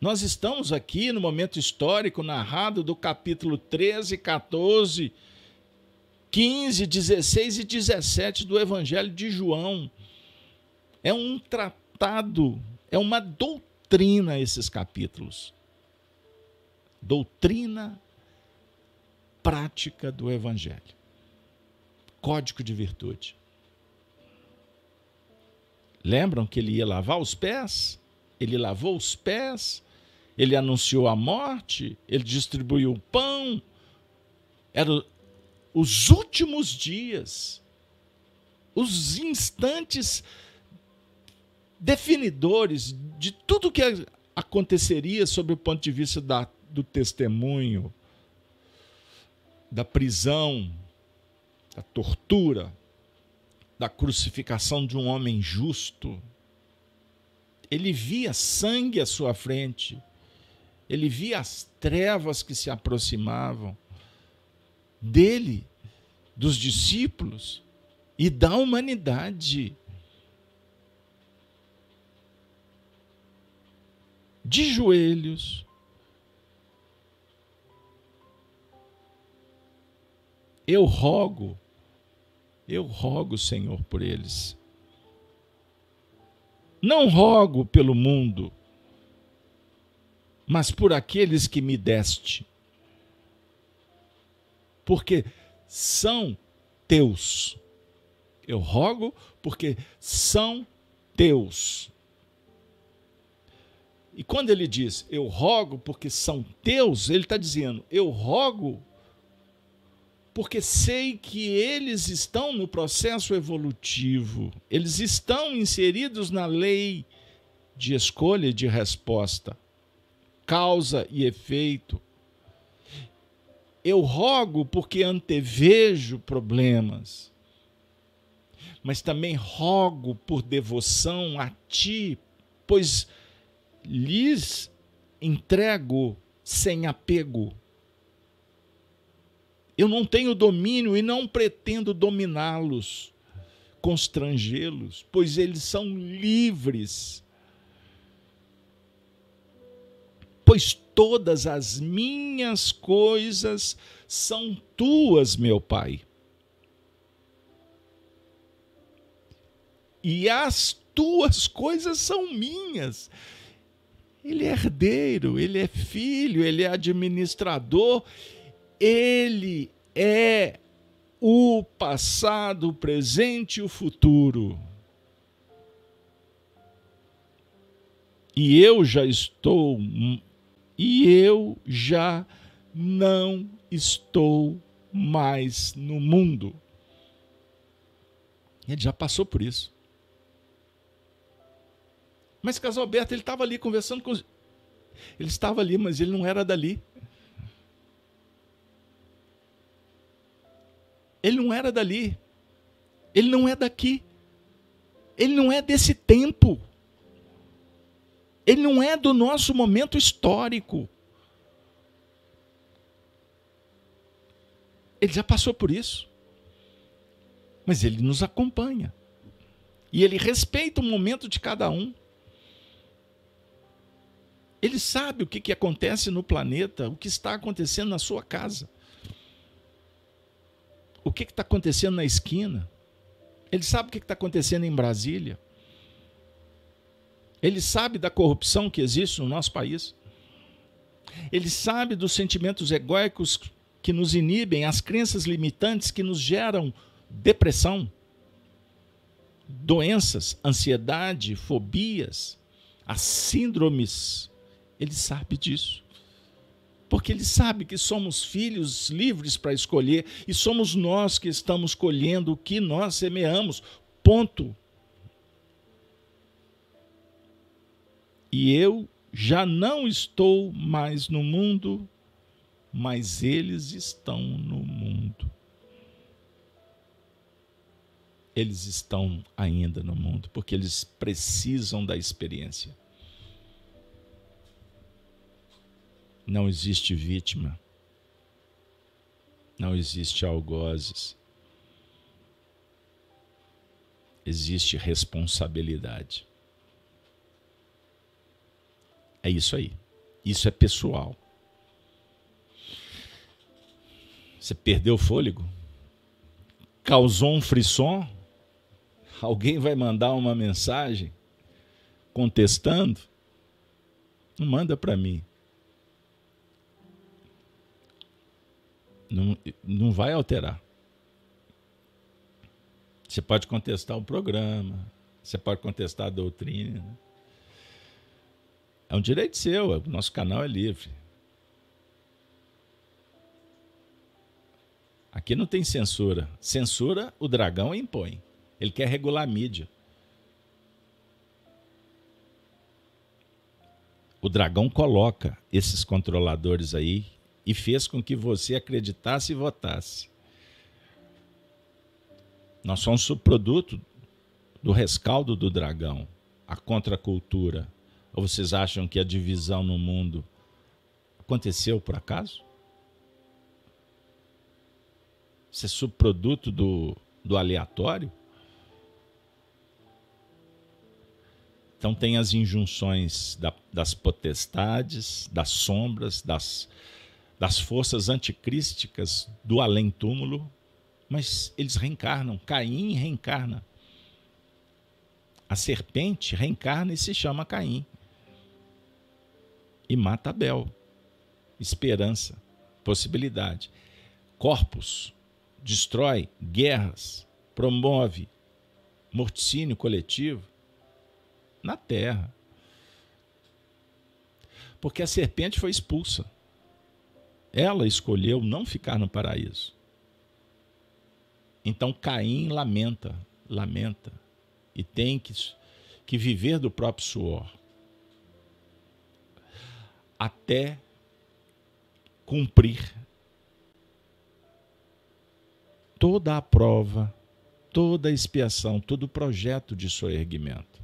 Speaker 1: Nós estamos aqui no momento histórico narrado do capítulo 13, 14 15, 16 e 17 do Evangelho de João. É um tratado, é uma doutrina esses capítulos. Doutrina prática do Evangelho. Código de virtude. Lembram que ele ia lavar os pés? Ele lavou os pés, ele anunciou a morte, ele distribuiu o pão. Era os últimos dias, os instantes definidores de tudo que aconteceria sob o ponto de vista da, do testemunho, da prisão, da tortura, da crucificação de um homem justo. Ele via sangue à sua frente, ele via as trevas que se aproximavam dele, dos discípulos e da humanidade. De joelhos, eu rogo, eu rogo, Senhor, por eles. Não rogo pelo mundo, mas por aqueles que me deste porque são teus. Eu rogo porque são teus. E quando ele diz eu rogo porque são teus, ele está dizendo eu rogo porque sei que eles estão no processo evolutivo, eles estão inseridos na lei de escolha e de resposta, causa e efeito. Eu rogo porque antevejo problemas, mas também rogo por devoção a ti, pois lhes entrego sem apego. Eu não tenho domínio e não pretendo dominá-los, constrangê-los, pois eles são livres pois todas as minhas coisas são tuas, meu Pai. E as tuas coisas são minhas. Ele é herdeiro, ele é filho, ele é administrador, ele é o passado, o presente e o futuro. E eu já estou e eu já não estou mais no mundo. Ele já passou por isso. Mas Casalberto, ele estava ali conversando com os... Ele estava ali, mas ele não era dali. Ele não era dali. Ele não é daqui. Ele não é desse tempo. Ele não é do nosso momento histórico. Ele já passou por isso. Mas ele nos acompanha. E ele respeita o momento de cada um. Ele sabe o que, que acontece no planeta, o que está acontecendo na sua casa. O que está acontecendo na esquina. Ele sabe o que está acontecendo em Brasília. Ele sabe da corrupção que existe no nosso país. Ele sabe dos sentimentos egóicos que nos inibem, as crenças limitantes que nos geram depressão, doenças, ansiedade, fobias, as síndromes. Ele sabe disso. Porque ele sabe que somos filhos livres para escolher e somos nós que estamos colhendo o que nós semeamos. Ponto. E eu já não estou mais no mundo, mas eles estão no mundo. Eles estão ainda no mundo, porque eles precisam da experiência. Não existe vítima. Não existe algozes. Existe responsabilidade. É isso aí. Isso é pessoal. Você perdeu o fôlego? Causou um frisson? Alguém vai mandar uma mensagem contestando? Não manda para mim. Não, não vai alterar. Você pode contestar o programa, você pode contestar a doutrina. É um direito seu, o nosso canal é livre. Aqui não tem censura. Censura o dragão impõe. Ele quer regular a mídia. O dragão coloca esses controladores aí e fez com que você acreditasse e votasse. Nós somos subproduto do rescaldo do dragão, a contracultura. Ou vocês acham que a divisão no mundo aconteceu por acaso? Isso é subproduto do, do aleatório? Então tem as injunções da, das potestades, das sombras, das, das forças anticrísticas do além-túmulo, mas eles reencarnam. Caim reencarna. A serpente reencarna e se chama Caim. E mata Abel. Esperança, possibilidade. Corpos, destrói guerras, promove morticínio coletivo na terra. Porque a serpente foi expulsa. Ela escolheu não ficar no paraíso. Então Caim lamenta, lamenta, e tem que, que viver do próprio suor. Até cumprir toda a prova, toda a expiação, todo o projeto de soerguimento.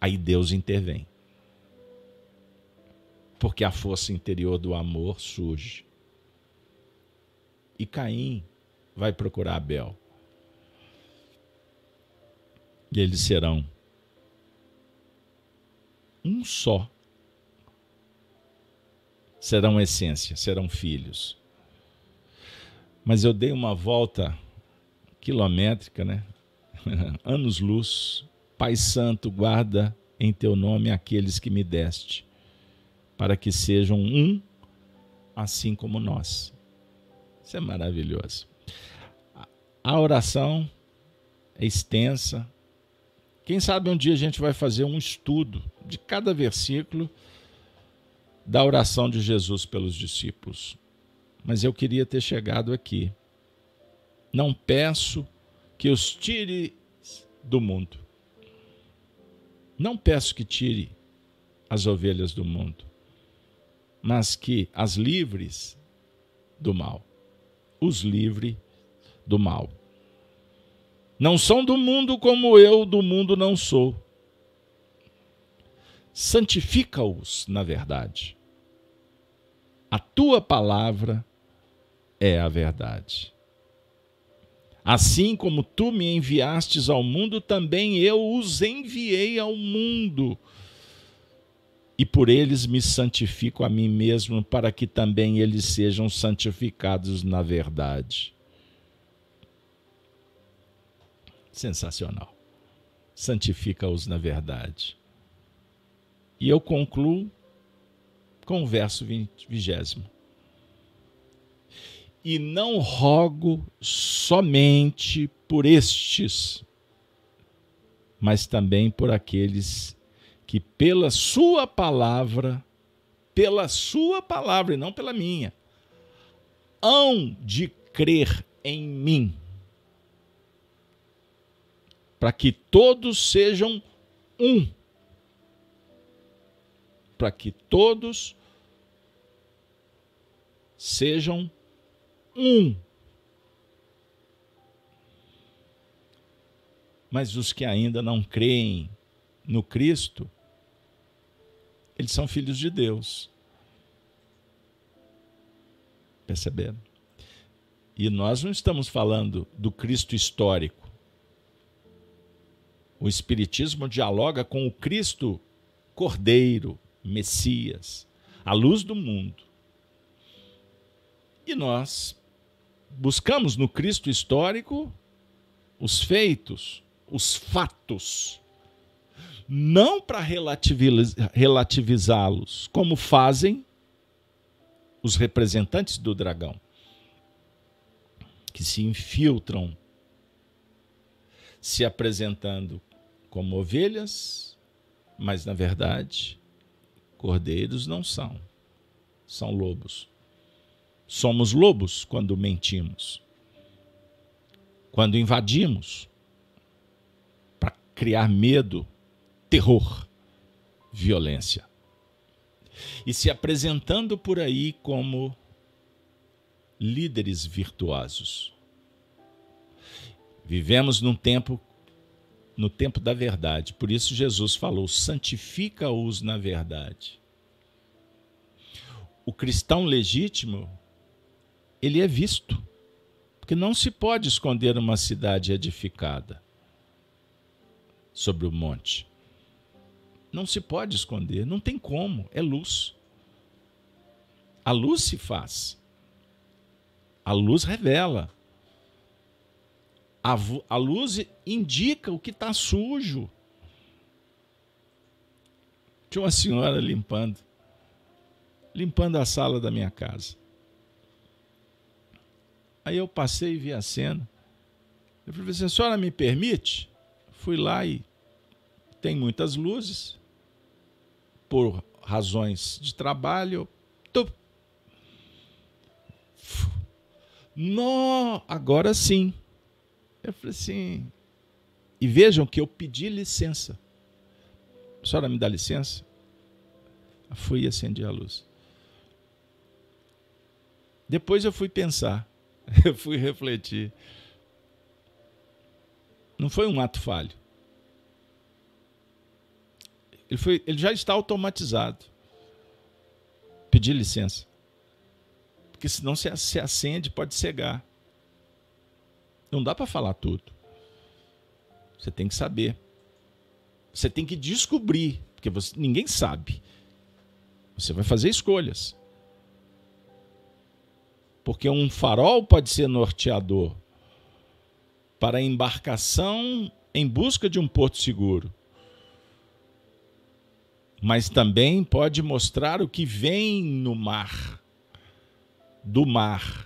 Speaker 1: Aí Deus intervém. Porque a força interior do amor surge. E Caim vai procurar Abel. E eles serão um só. Serão essência, serão filhos. Mas eu dei uma volta quilométrica, né? Anos-luz. Pai Santo, guarda em teu nome aqueles que me deste, para que sejam um, assim como nós. Isso é maravilhoso. A oração é extensa. Quem sabe um dia a gente vai fazer um estudo de cada versículo da oração de Jesus pelos discípulos mas eu queria ter chegado aqui. Não peço que os tire do mundo. Não peço que tire as ovelhas do mundo, mas que as livres do mal. Os livre do mal. Não são do mundo como eu do mundo não sou. Santifica-os na verdade. A tua palavra é a verdade. Assim como tu me enviastes ao mundo, também eu os enviei ao mundo. E por eles me santifico a mim mesmo, para que também eles sejam santificados na verdade. Sensacional. Santifica-os na verdade. E eu concluo com o verso vigésimo. E não rogo somente por estes, mas também por aqueles que pela sua palavra, pela sua palavra e não pela minha, hão de crer em mim, para que todos sejam um, para que todos sejam um. Mas os que ainda não creem no Cristo, eles são filhos de Deus. Perceberam? E nós não estamos falando do Cristo histórico. O Espiritismo dialoga com o Cristo Cordeiro, Messias, a luz do mundo. E nós buscamos no Cristo histórico os feitos, os fatos, não para relativizá-los, como fazem os representantes do dragão, que se infiltram, se apresentando como ovelhas, mas na verdade, cordeiros não são, são lobos. Somos lobos quando mentimos, quando invadimos para criar medo, terror, violência. E se apresentando por aí como líderes virtuosos. Vivemos num tempo no tempo da verdade. Por isso Jesus falou: santifica-os na verdade. O cristão legítimo ele é visto. Porque não se pode esconder uma cidade edificada sobre o monte. Não se pode esconder, não tem como, é luz. A luz se faz. A luz revela. A, a luz indica o que está sujo. Tinha uma senhora limpando, limpando a sala da minha casa. Aí eu passei e vi a cena. Eu falei assim, a senhora me permite? Fui lá e tem muitas luzes. Por razões de trabalho. Tu... Nó, agora sim. Eu falei assim. E vejam que eu pedi licença. A senhora me dá licença? Eu fui e acendi a luz. Depois eu fui pensar. eu fui refletir. Não foi um ato falho. Ele, foi, ele já está automatizado. Pedir licença. Porque senão se, se acende, pode cegar. Não dá para falar tudo. Você tem que saber. Você tem que descobrir, porque você, ninguém sabe. Você vai fazer escolhas. Porque um farol pode ser norteador para a embarcação em busca de um porto seguro. Mas também pode mostrar o que vem no mar, do mar.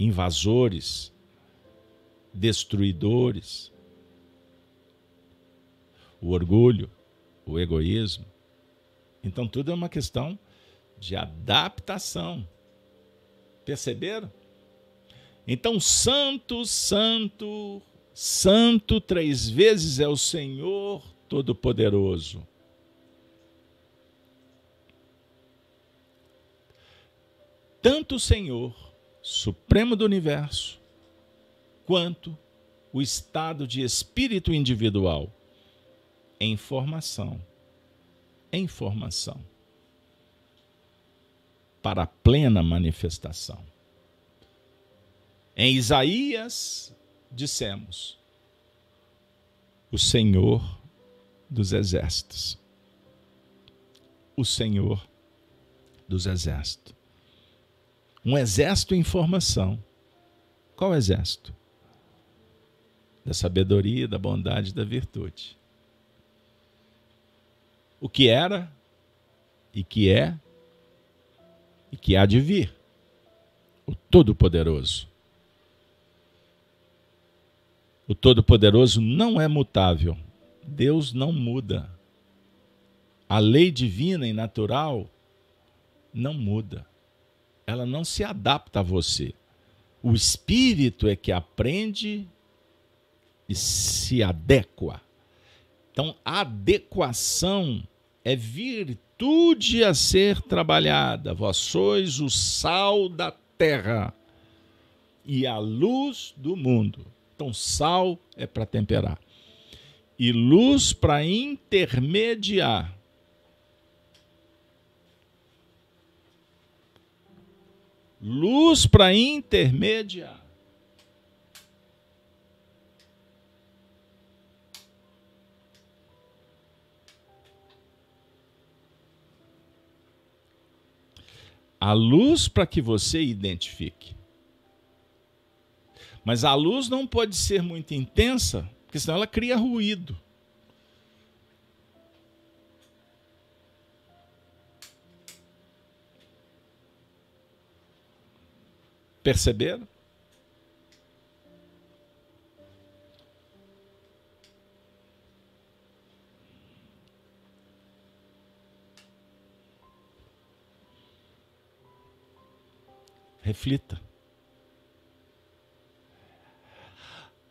Speaker 1: Invasores, destruidores, o orgulho, o egoísmo. Então, tudo é uma questão de adaptação. Perceberam? Então, santo, santo, santo três vezes é o Senhor Todo-Poderoso. Tanto o Senhor, Supremo do Universo, quanto o estado de espírito individual em formação. Em formação para a plena manifestação. Em Isaías, dissemos: O Senhor dos Exércitos. O Senhor dos Exércitos. Um exército em formação. Qual exército? Da sabedoria, da bondade da virtude. O que era, e que é, e que há de vir. O Todo-Poderoso. O Todo-Poderoso não é mutável. Deus não muda. A lei divina e natural não muda. Ela não se adapta a você. O espírito é que aprende e se adequa. Então, adequação é virtude a ser trabalhada. Vós sois o sal da terra e a luz do mundo. Então, sal é para temperar e luz para intermediar. Luz para intermediar. A luz para que você identifique. Mas a luz não pode ser muito intensa, porque senão ela cria ruído. Perceberam? Reflita.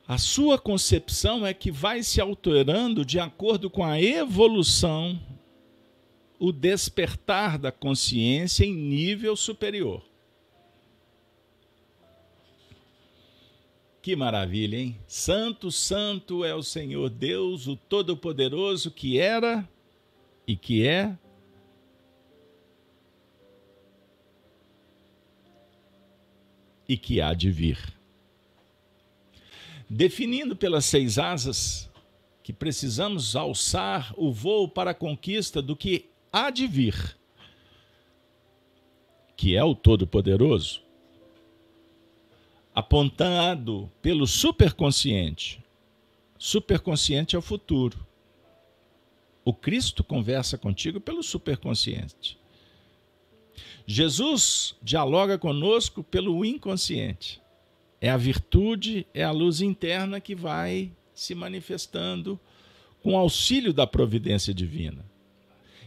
Speaker 1: A sua concepção é que vai se alterando de acordo com a evolução, o despertar da consciência em nível superior. Que maravilha, hein? Santo, santo é o Senhor Deus, o Todo-Poderoso, que era e que é e que há de vir. Definindo pelas seis asas que precisamos alçar o voo para a conquista do que há de vir, que é o Todo-Poderoso, apontado pelo superconsciente. Superconsciente é o futuro. O Cristo conversa contigo pelo superconsciente. Jesus dialoga conosco pelo inconsciente. É a virtude, é a luz interna que vai se manifestando com auxílio da providência divina.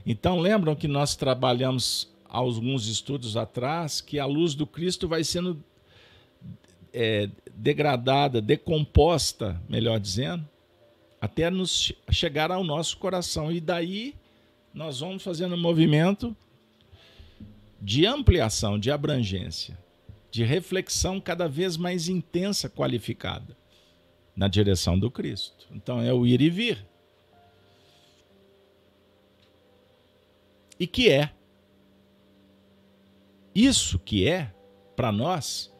Speaker 1: Então, lembram que nós trabalhamos alguns estudos atrás que a luz do Cristo vai sendo é, degradada, decomposta, melhor dizendo, até nos chegar ao nosso coração. E daí nós vamos fazendo um movimento de ampliação, de abrangência, de reflexão cada vez mais intensa, qualificada, na direção do Cristo. Então é o ir e vir. E que é. Isso que é, para nós,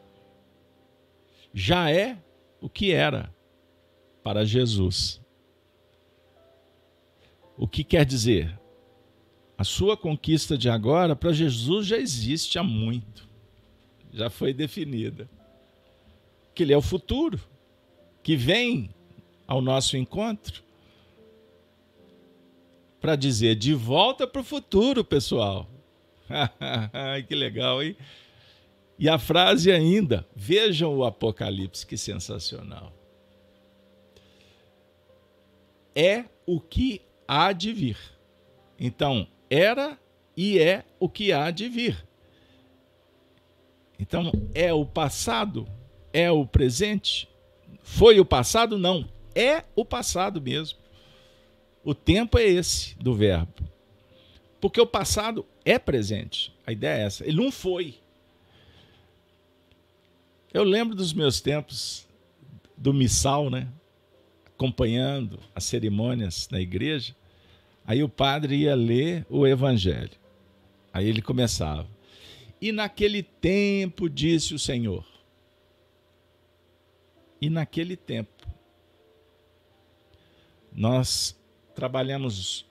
Speaker 1: já é o que era para Jesus. O que quer dizer? A sua conquista de agora para Jesus já existe há muito. Já foi definida. Que ele é o futuro, que vem ao nosso encontro para dizer de volta para o futuro, pessoal. que legal, hein? E a frase ainda, vejam o Apocalipse, que sensacional. É o que há de vir. Então, era e é o que há de vir. Então, é o passado? É o presente? Foi o passado? Não. É o passado mesmo. O tempo é esse do verbo. Porque o passado é presente. A ideia é essa. Ele não foi. Eu lembro dos meus tempos do missal, né? Acompanhando as cerimônias na igreja. Aí o padre ia ler o evangelho. Aí ele começava. E naquele tempo disse o Senhor. e naquele tempo. Nós trabalhamos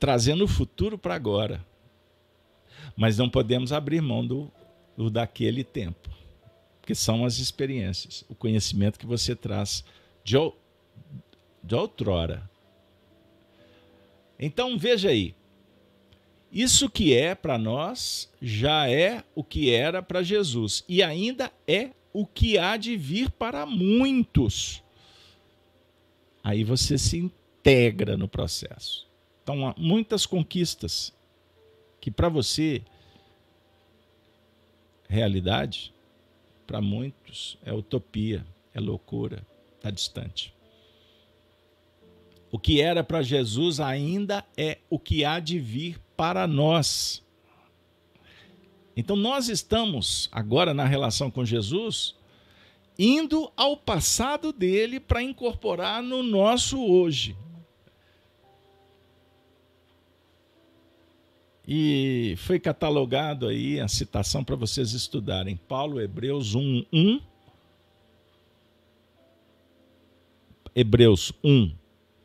Speaker 1: trazendo o futuro para agora. Mas não podemos abrir mão do, do daquele tempo, porque são as experiências, o conhecimento que você traz de, de outrora. Então veja aí, isso que é para nós já é o que era para Jesus e ainda é o que há de vir para muitos. Aí você se integra no processo. Então, há muitas conquistas que para você realidade, para muitos é utopia, é loucura, está distante. O que era para Jesus ainda é o que há de vir para nós. Então nós estamos agora na relação com Jesus indo ao passado dele para incorporar no nosso hoje. E foi catalogado aí a citação para vocês estudarem. Paulo, Hebreus 1, 1. Hebreus 1,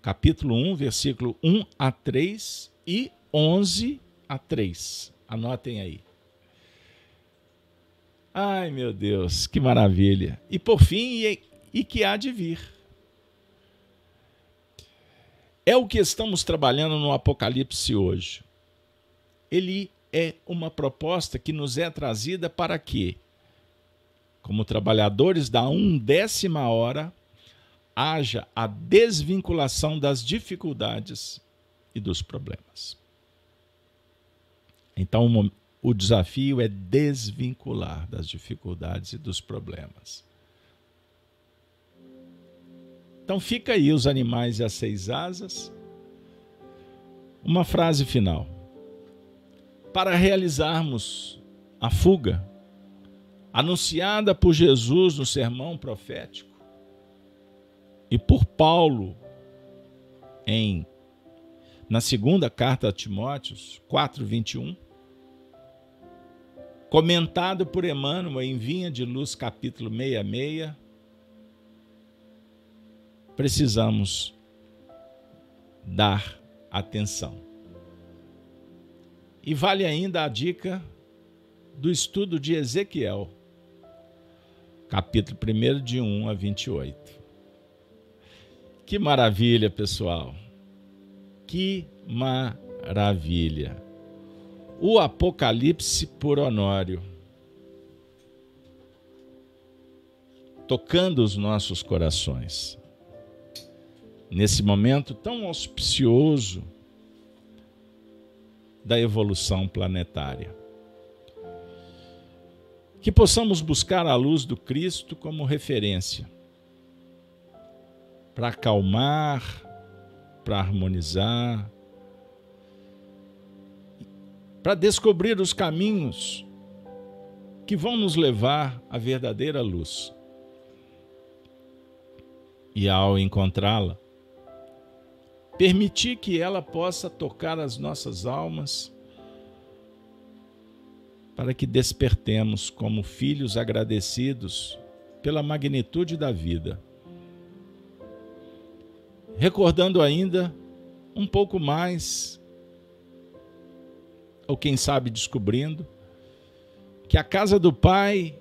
Speaker 1: capítulo 1, versículo 1 a 3 e 11 a 3. Anotem aí. Ai, meu Deus, que maravilha. E por fim, e, e que há de vir. É o que estamos trabalhando no Apocalipse hoje. Ele é uma proposta que nos é trazida para que, como trabalhadores da undécima hora, haja a desvinculação das dificuldades e dos problemas. Então, o desafio é desvincular das dificuldades e dos problemas. Então fica aí os animais e as seis asas. Uma frase final. Para realizarmos a fuga anunciada por Jesus no sermão profético e por Paulo em na segunda carta a Timóteos 4:21 comentado por Emmanuel em Vinha de Luz, capítulo 66, precisamos dar atenção. E vale ainda a dica do estudo de Ezequiel, capítulo 1, de 1 a 28. Que maravilha, pessoal! Que maravilha! O Apocalipse por Honório. Tocando os nossos corações. Nesse momento tão auspicioso da evolução planetária. Que possamos buscar a luz do Cristo como referência para acalmar, para harmonizar, para descobrir os caminhos que vão nos levar à verdadeira luz. E ao encontrá-la, permitir que ela possa tocar as nossas almas, para que despertemos como filhos agradecidos pela magnitude da vida. Recordando ainda um pouco mais ou quem sabe descobrindo, que a casa do Pai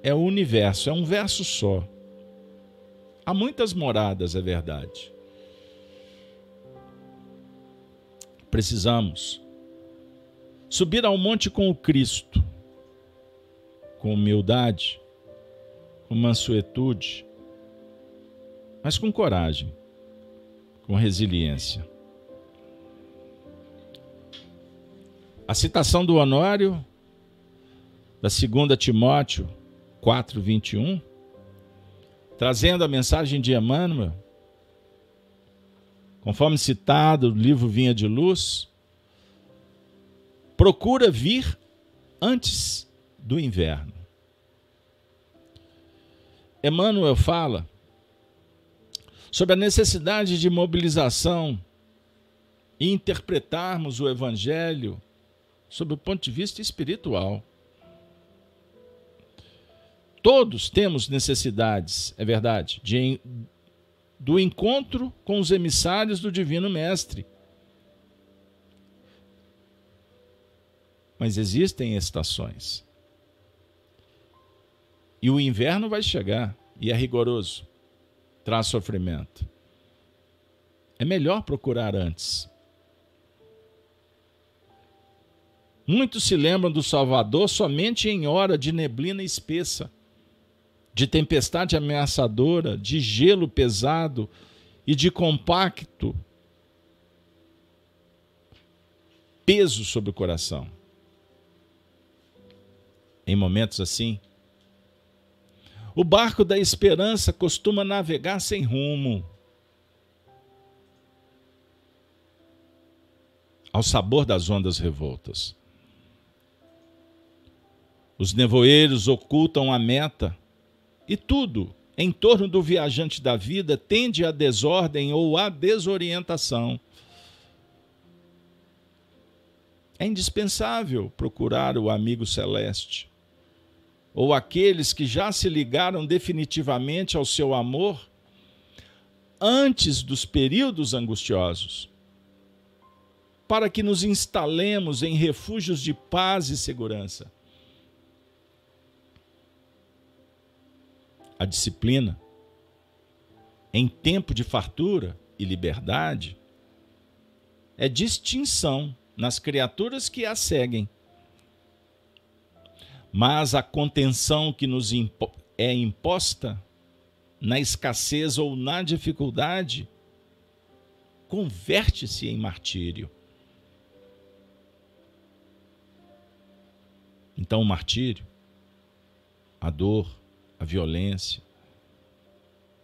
Speaker 1: é o universo, é um verso só. Há muitas moradas, é verdade. Precisamos subir ao monte com o Cristo, com humildade, com mansuetude, mas com coragem, com resiliência. A citação do Honório, da 2 Timóteo 4, 21, trazendo a mensagem de Emmanuel, conforme citado no livro Vinha de Luz, procura vir antes do inverno. Emmanuel fala sobre a necessidade de mobilização e interpretarmos o Evangelho sob o ponto de vista espiritual. Todos temos necessidades, é verdade, de, do encontro com os emissários do Divino Mestre. Mas existem estações. E o inverno vai chegar, e é rigoroso, traz sofrimento. É melhor procurar antes. Muitos se lembram do Salvador somente em hora de neblina espessa de tempestade ameaçadora, de gelo pesado e de compacto peso sobre o coração. Em momentos assim, o barco da esperança costuma navegar sem rumo. Ao sabor das ondas revoltas. Os nevoeiros ocultam a meta e tudo em torno do viajante da vida tende à desordem ou à desorientação. É indispensável procurar o amigo celeste, ou aqueles que já se ligaram definitivamente ao seu amor antes dos períodos angustiosos, para que nos instalemos em refúgios de paz e segurança. A disciplina, em tempo de fartura e liberdade, é distinção nas criaturas que a seguem. Mas a contenção que nos impo é imposta na escassez ou na dificuldade converte-se em martírio. Então, o martírio, a dor, a violência,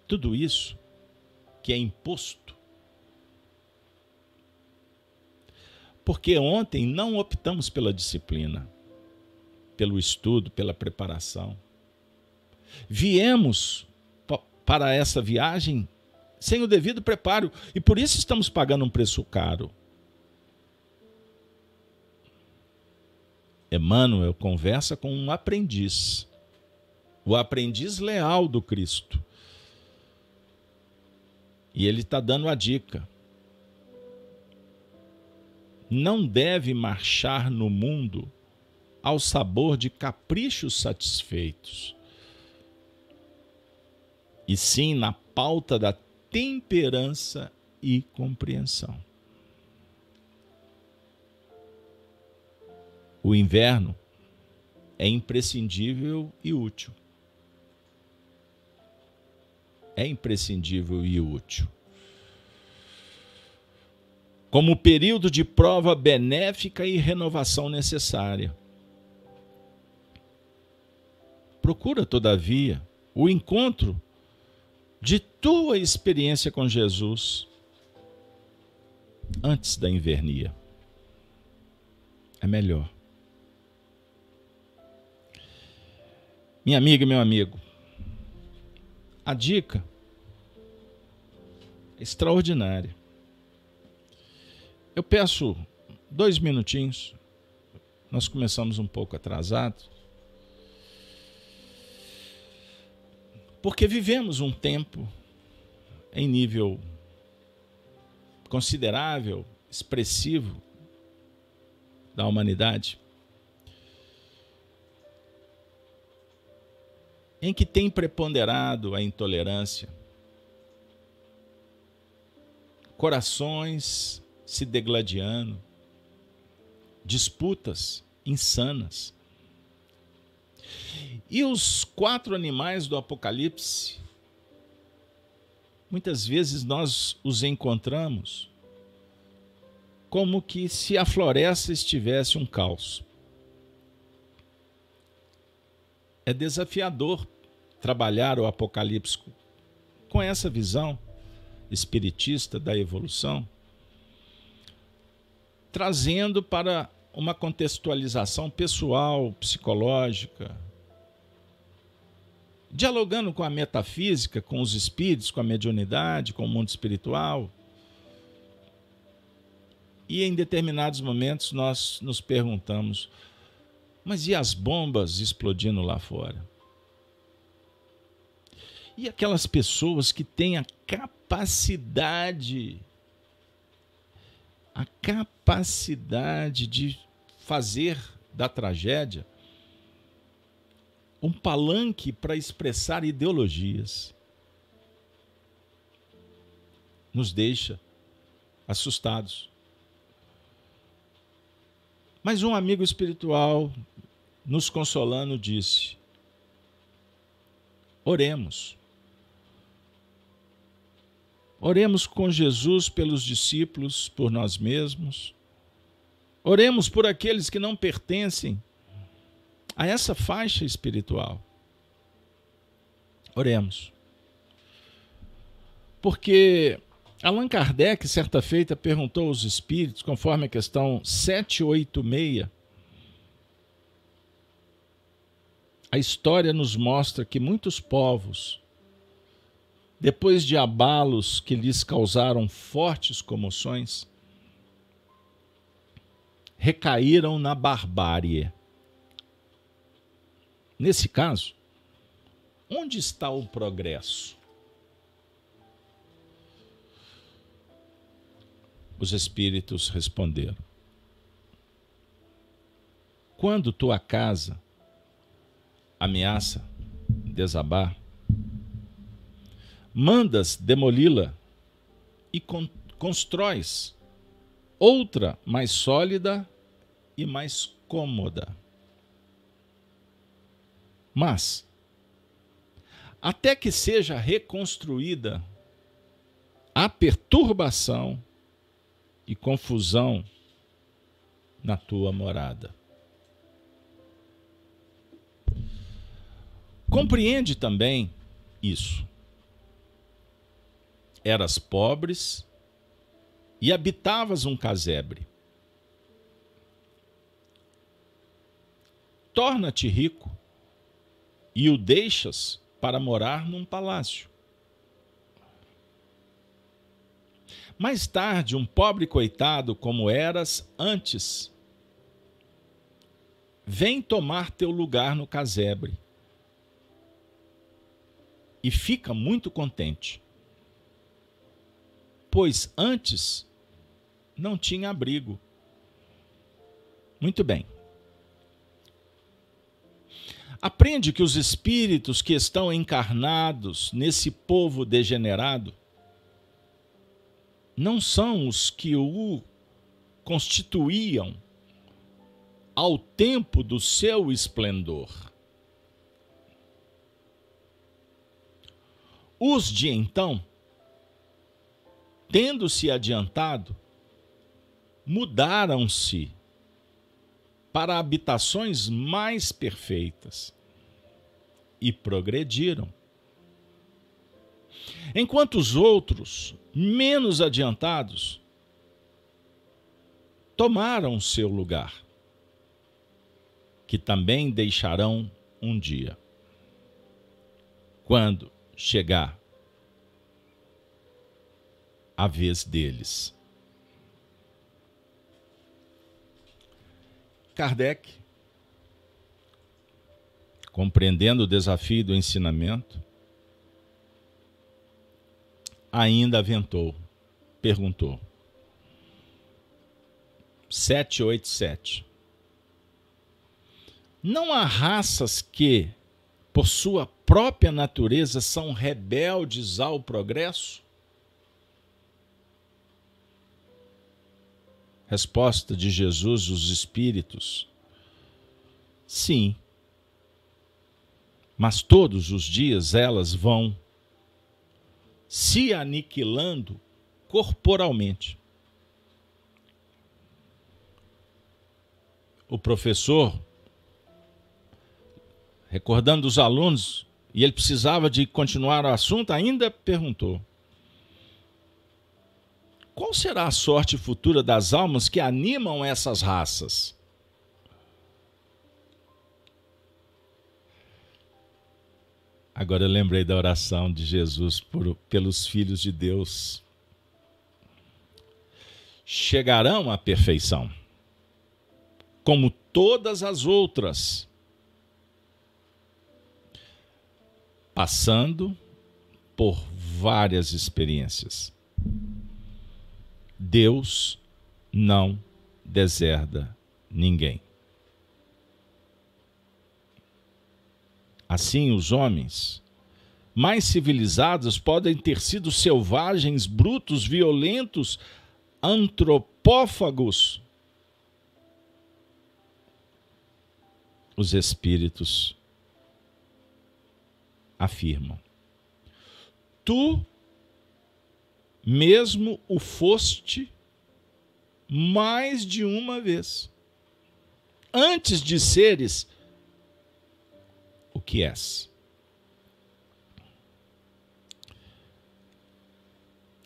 Speaker 1: tudo isso que é imposto. Porque ontem não optamos pela disciplina, pelo estudo, pela preparação. Viemos para essa viagem sem o devido preparo e por isso estamos pagando um preço caro. Emmanuel conversa com um aprendiz o aprendiz leal do Cristo. E ele está dando a dica. Não deve marchar no mundo ao sabor de caprichos satisfeitos, e sim na pauta da temperança e compreensão. O inverno é imprescindível e útil é imprescindível e útil. Como período de prova benéfica e renovação necessária. Procura, todavia, o encontro de tua experiência com Jesus antes da invernia. É melhor. Minha amiga e meu amigo, a dica é extraordinária. Eu peço dois minutinhos. Nós começamos um pouco atrasado. Porque vivemos um tempo em nível considerável, expressivo da humanidade, em que tem preponderado a intolerância. Corações se degladiando, disputas insanas. E os quatro animais do Apocalipse, muitas vezes nós os encontramos como que se a floresta estivesse um caos. É desafiador trabalhar o Apocalipse com essa visão espiritista da evolução, trazendo para uma contextualização pessoal, psicológica, dialogando com a metafísica, com os espíritos, com a mediunidade, com o mundo espiritual. E em determinados momentos nós nos perguntamos: mas e as bombas explodindo lá fora? E aquelas pessoas que têm a capacidade, a capacidade de fazer da tragédia um palanque para expressar ideologias. Nos deixa assustados. Mas um amigo espiritual, nos consolando, disse: Oremos. Oremos com Jesus pelos discípulos, por nós mesmos. Oremos por aqueles que não pertencem a essa faixa espiritual. Oremos. Porque Allan Kardec, certa feita, perguntou aos espíritos, conforme a questão 786, a história nos mostra que muitos povos, depois de abalos que lhes causaram fortes comoções, recaíram na barbárie. Nesse caso, onde está o progresso? Os espíritos responderam: Quando tua casa ameaça desabar, mandas demoli-la e con constróis outra mais sólida e mais cômoda. Mas, até que seja reconstruída, a perturbação e confusão na tua morada. Compreende também isso. Eras pobres e habitavas um casebre. Torna-te rico e o deixas para morar num palácio. Mais tarde, um pobre coitado como eras antes, vem tomar teu lugar no casebre e fica muito contente, pois antes não tinha abrigo. Muito bem. Aprende que os espíritos que estão encarnados nesse povo degenerado não são os que o constituíam ao tempo do seu esplendor. Os de então, tendo-se adiantado, mudaram-se para habitações mais perfeitas e progrediram. Enquanto os outros, menos adiantados, tomaram seu lugar, que também deixarão um dia. Quando chegar a vez deles. Kardec, compreendendo o desafio do ensinamento, ainda aventou, perguntou. 787. Não há raças que, por sua própria natureza, são rebeldes ao progresso? Resposta de Jesus, os espíritos. Sim. Mas todos os dias elas vão se aniquilando corporalmente. O professor, recordando os alunos, e ele precisava de continuar o assunto, ainda perguntou: Qual será a sorte futura das almas que animam essas raças? Agora eu lembrei da oração de Jesus por, pelos filhos de Deus. Chegarão à perfeição, como todas as outras, passando por várias experiências. Deus não deserda ninguém. Assim, os homens mais civilizados podem ter sido selvagens, brutos, violentos, antropófagos. Os espíritos afirmam: Tu mesmo o foste mais de uma vez, antes de seres o que és.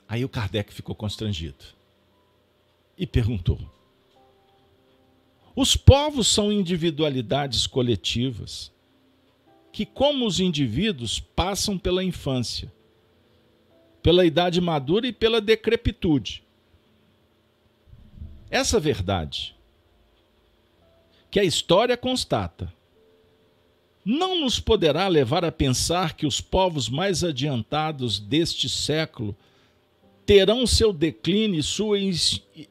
Speaker 1: Aí o Kardec ficou constrangido e perguntou: Os povos são individualidades coletivas que, como os indivíduos, passam pela infância, pela idade madura e pela decrepitude. Essa verdade que a história constata não nos poderá levar a pensar que os povos mais adiantados deste século terão seu declínio e sua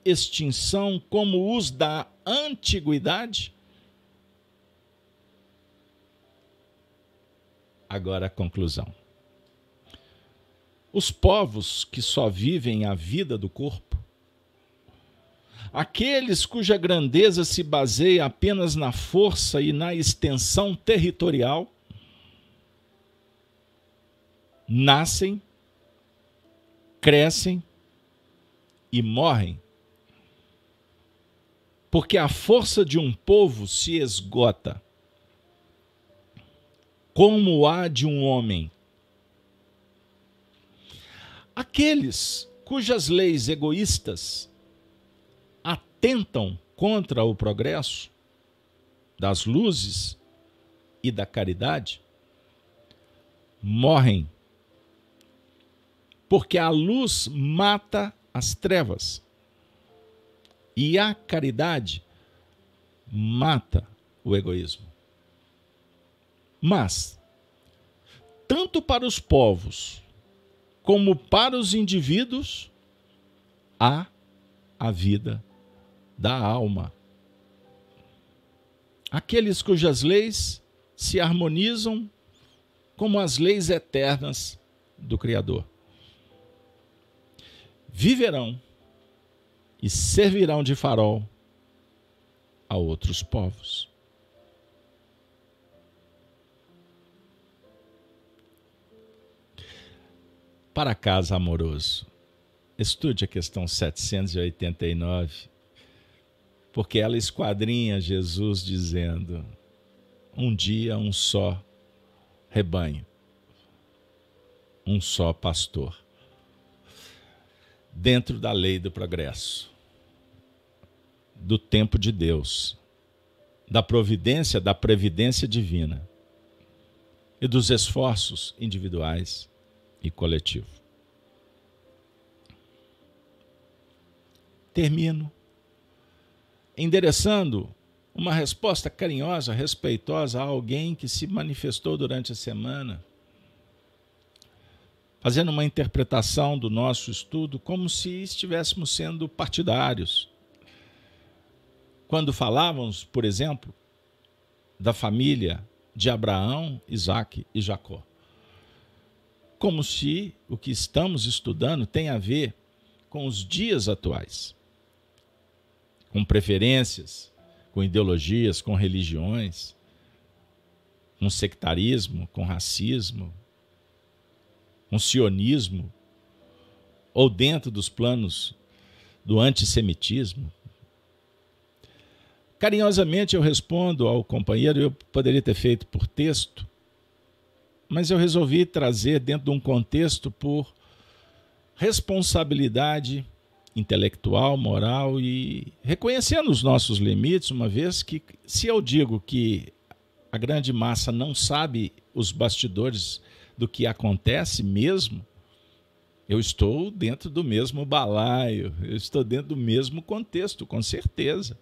Speaker 1: extinção como os da antiguidade? Agora a conclusão. Os povos que só vivem a vida do corpo, aqueles cuja grandeza se baseia apenas na força e na extensão territorial, nascem crescem e morrem. Porque a força de um povo se esgota, como a de um homem. Aqueles cujas leis egoístas atentam contra o progresso das luzes e da caridade morrem porque a luz mata as trevas e a caridade mata o egoísmo. Mas, tanto para os povos como para os indivíduos, há a vida da alma. Aqueles cujas leis se harmonizam como as leis eternas do Criador viverão e servirão de farol a outros povos. Para casa amoroso, estude a questão 789, porque ela esquadrinha Jesus dizendo: um dia um só rebanho, um só pastor dentro da lei do progresso, do tempo de Deus, da providência, da previdência divina e dos esforços individuais e coletivos. Termino endereçando uma resposta carinhosa, respeitosa a alguém que se manifestou durante a semana fazendo uma interpretação do nosso estudo como se estivéssemos sendo partidários. Quando falávamos, por exemplo, da família de Abraão, Isaac e Jacó. Como se o que estamos estudando tem a ver com os dias atuais, com preferências, com ideologias, com religiões, com sectarismo, com racismo, um sionismo, ou dentro dos planos do antissemitismo? Carinhosamente eu respondo ao companheiro, eu poderia ter feito por texto, mas eu resolvi trazer dentro de um contexto por responsabilidade intelectual, moral e reconhecendo os nossos limites, uma vez que, se eu digo que a grande massa não sabe os bastidores do que acontece mesmo, eu estou dentro do mesmo balaio, eu estou dentro do mesmo contexto, com certeza.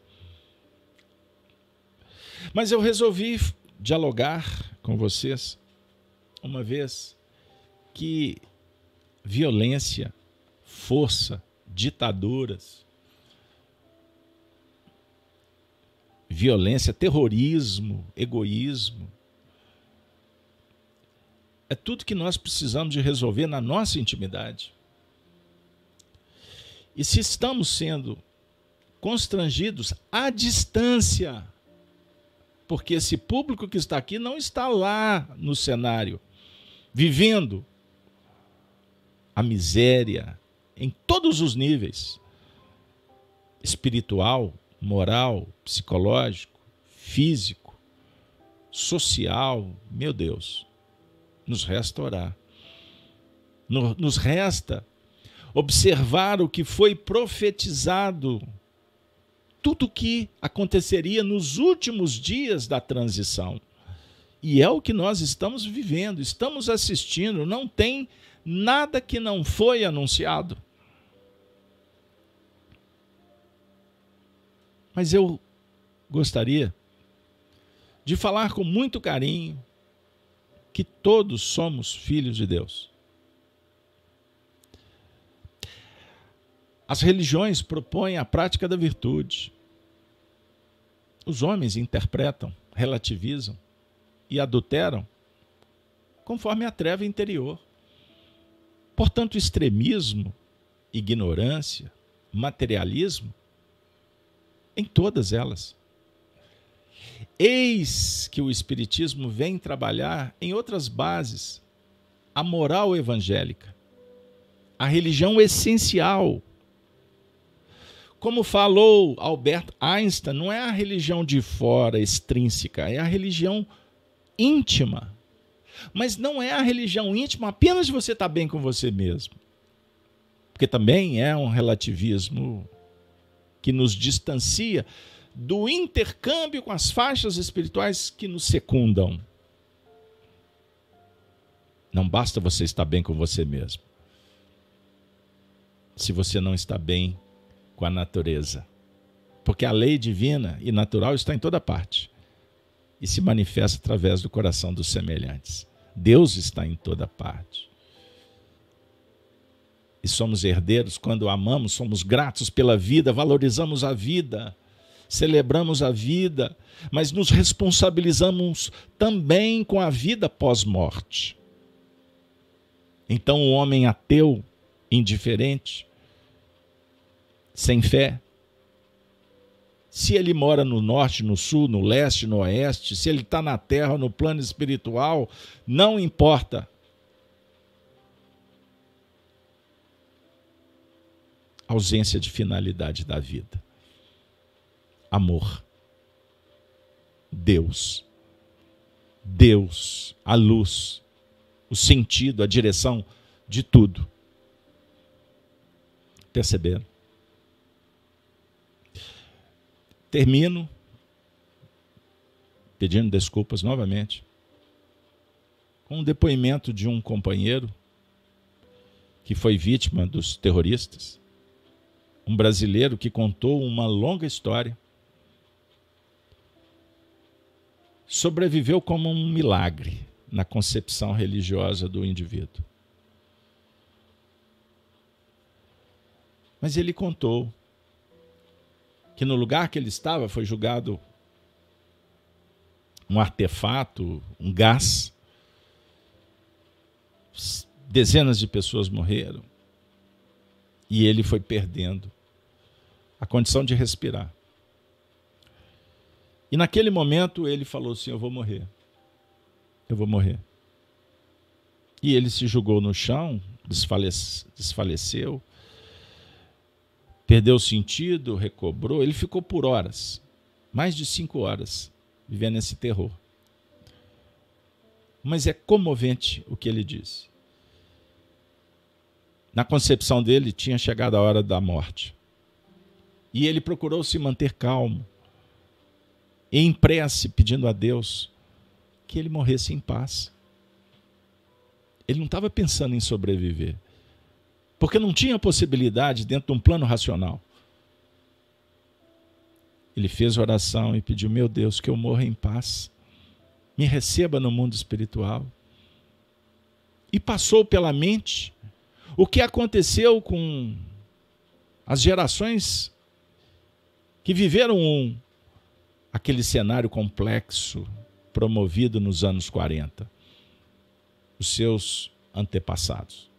Speaker 1: Mas eu resolvi dialogar com vocês, uma vez que violência, força, ditaduras, violência, terrorismo, egoísmo, é tudo que nós precisamos de resolver na nossa intimidade. E se estamos sendo constrangidos à distância, porque esse público que está aqui não está lá no cenário, vivendo a miséria em todos os níveis espiritual, moral, psicológico, físico, social, meu Deus, nos resta orar. Nos resta observar o que foi profetizado, tudo o que aconteceria nos últimos dias da transição. E é o que nós estamos vivendo, estamos assistindo, não tem nada que não foi anunciado. Mas eu gostaria de falar com muito carinho que todos somos filhos de Deus. As religiões propõem a prática da virtude. Os homens interpretam, relativizam e adulteram conforme a treva interior. Portanto, extremismo, ignorância, materialismo, em todas elas. Eis que o Espiritismo vem trabalhar em outras bases a moral evangélica, a religião essencial. Como falou Albert Einstein, não é a religião de fora, extrínseca, é a religião íntima mas não é a religião íntima apenas você estar bem com você mesmo. Porque também é um relativismo que nos distancia do intercâmbio com as faixas espirituais que nos secundam. Não basta você estar bem com você mesmo. Se você não está bem com a natureza. Porque a lei divina e natural está em toda parte e se manifesta através do coração dos semelhantes. Deus está em toda parte. E somos herdeiros quando amamos, somos gratos pela vida, valorizamos a vida, celebramos a vida, mas nos responsabilizamos também com a vida pós-morte. Então, o homem ateu, indiferente, sem fé, se ele mora no norte, no sul, no leste, no oeste, se ele está na terra no plano espiritual, não importa. Ausência de finalidade da vida. Amor. Deus. Deus, a luz, o sentido, a direção de tudo. Perceberam? Termino pedindo desculpas novamente com um depoimento de um companheiro que foi vítima dos terroristas, um brasileiro que contou uma longa história. Sobreviveu como um milagre na concepção religiosa do indivíduo. Mas ele contou que no lugar que ele estava foi julgado um artefato, um gás. Dezenas de pessoas morreram. E ele foi perdendo a condição de respirar. E naquele momento ele falou assim: Eu vou morrer. Eu vou morrer. E ele se jogou no chão, desfaleceu perdeu o sentido, recobrou. Ele ficou por horas, mais de cinco horas, vivendo esse terror. Mas é comovente o que ele disse. Na concepção dele, tinha chegado a hora da morte. E ele procurou se manter calmo, em prece, pedindo a Deus que ele morresse em paz. Ele não estava pensando em sobreviver porque não tinha possibilidade dentro de um plano racional. Ele fez oração e pediu: Meu Deus, que eu morra em paz, me receba no mundo espiritual. e passou pela mente o que aconteceu com as gerações que viveram um, aquele cenário complexo promovido nos anos 40, os seus antepassados.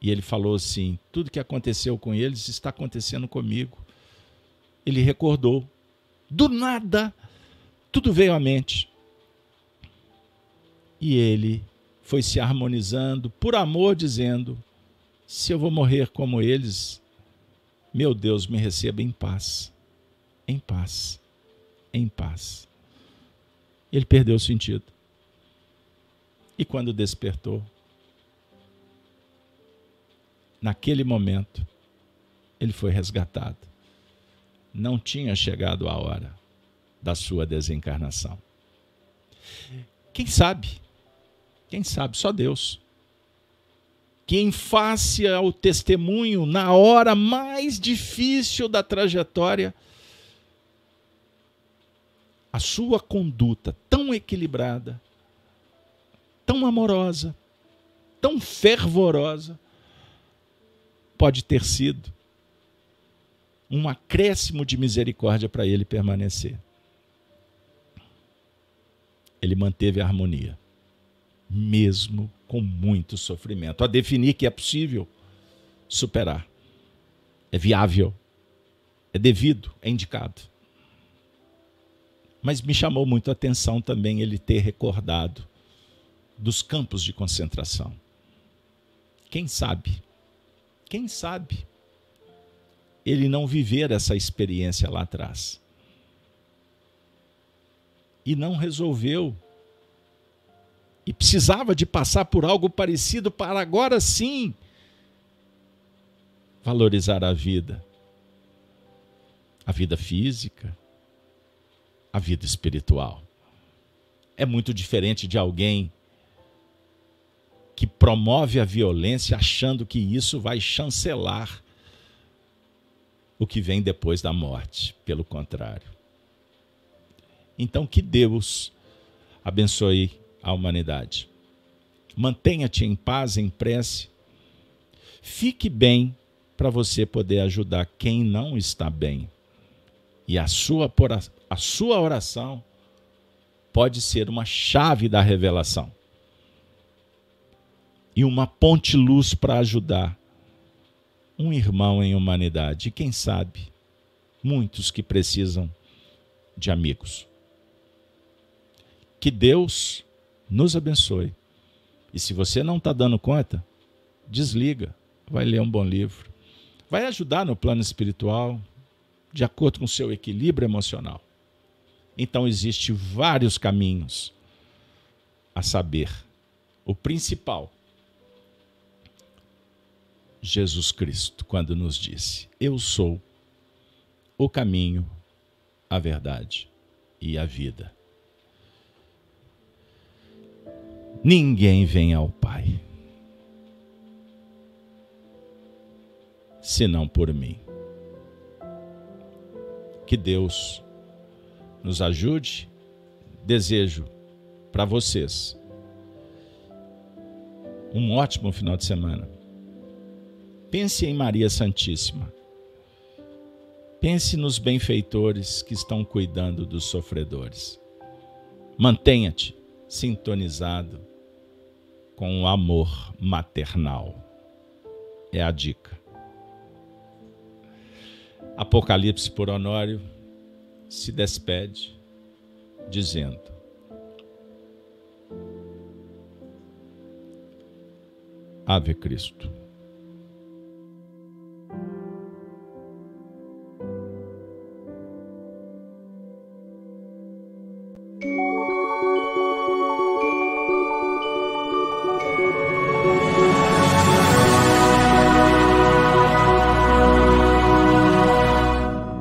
Speaker 1: E ele falou assim: tudo que aconteceu com eles está acontecendo comigo. Ele recordou. Do nada, tudo veio à mente. E ele foi se harmonizando, por amor, dizendo: se eu vou morrer como eles, meu Deus, me receba em paz. Em paz. Em paz. Ele perdeu o sentido. E quando despertou, naquele momento, ele foi resgatado. Não tinha chegado a hora da sua desencarnação. Quem sabe? Quem sabe? Só Deus. Que em face ao testemunho, na hora mais difícil da trajetória, a sua conduta tão equilibrada, tão amorosa, tão fervorosa, pode ter sido um acréscimo de misericórdia para ele permanecer. Ele manteve a harmonia, mesmo com muito sofrimento, a definir que é possível superar. É viável, é devido, é indicado. Mas me chamou muito a atenção também ele ter recordado dos campos de concentração. Quem sabe? Quem sabe? Ele não viver essa experiência lá atrás. E não resolveu. E precisava de passar por algo parecido para agora sim valorizar a vida. A vida física, a vida espiritual. É muito diferente de alguém que promove a violência achando que isso vai chancelar o que vem depois da morte. Pelo contrário. Então, que Deus abençoe a humanidade. Mantenha-te em paz, em prece. Fique bem para você poder ajudar quem não está bem. E a sua, a sua oração pode ser uma chave da revelação e uma ponte-luz para ajudar um irmão em humanidade. E quem sabe, muitos que precisam de amigos. Que Deus nos abençoe. E se você não está dando conta, desliga, vai ler um bom livro. Vai ajudar no plano espiritual, de acordo com o seu equilíbrio emocional. Então, existe vários caminhos a saber. O principal Jesus Cristo quando nos disse: Eu sou o caminho, a verdade e a vida. Ninguém vem ao Pai senão por mim. Que Deus nos ajude. Desejo para vocês um ótimo final de semana Pense em Maria Santíssima. Pense nos benfeitores que estão cuidando dos sofredores. Mantenha-te sintonizado com o amor maternal. É a dica. Apocalipse por Honório se despede dizendo: Ave Cristo.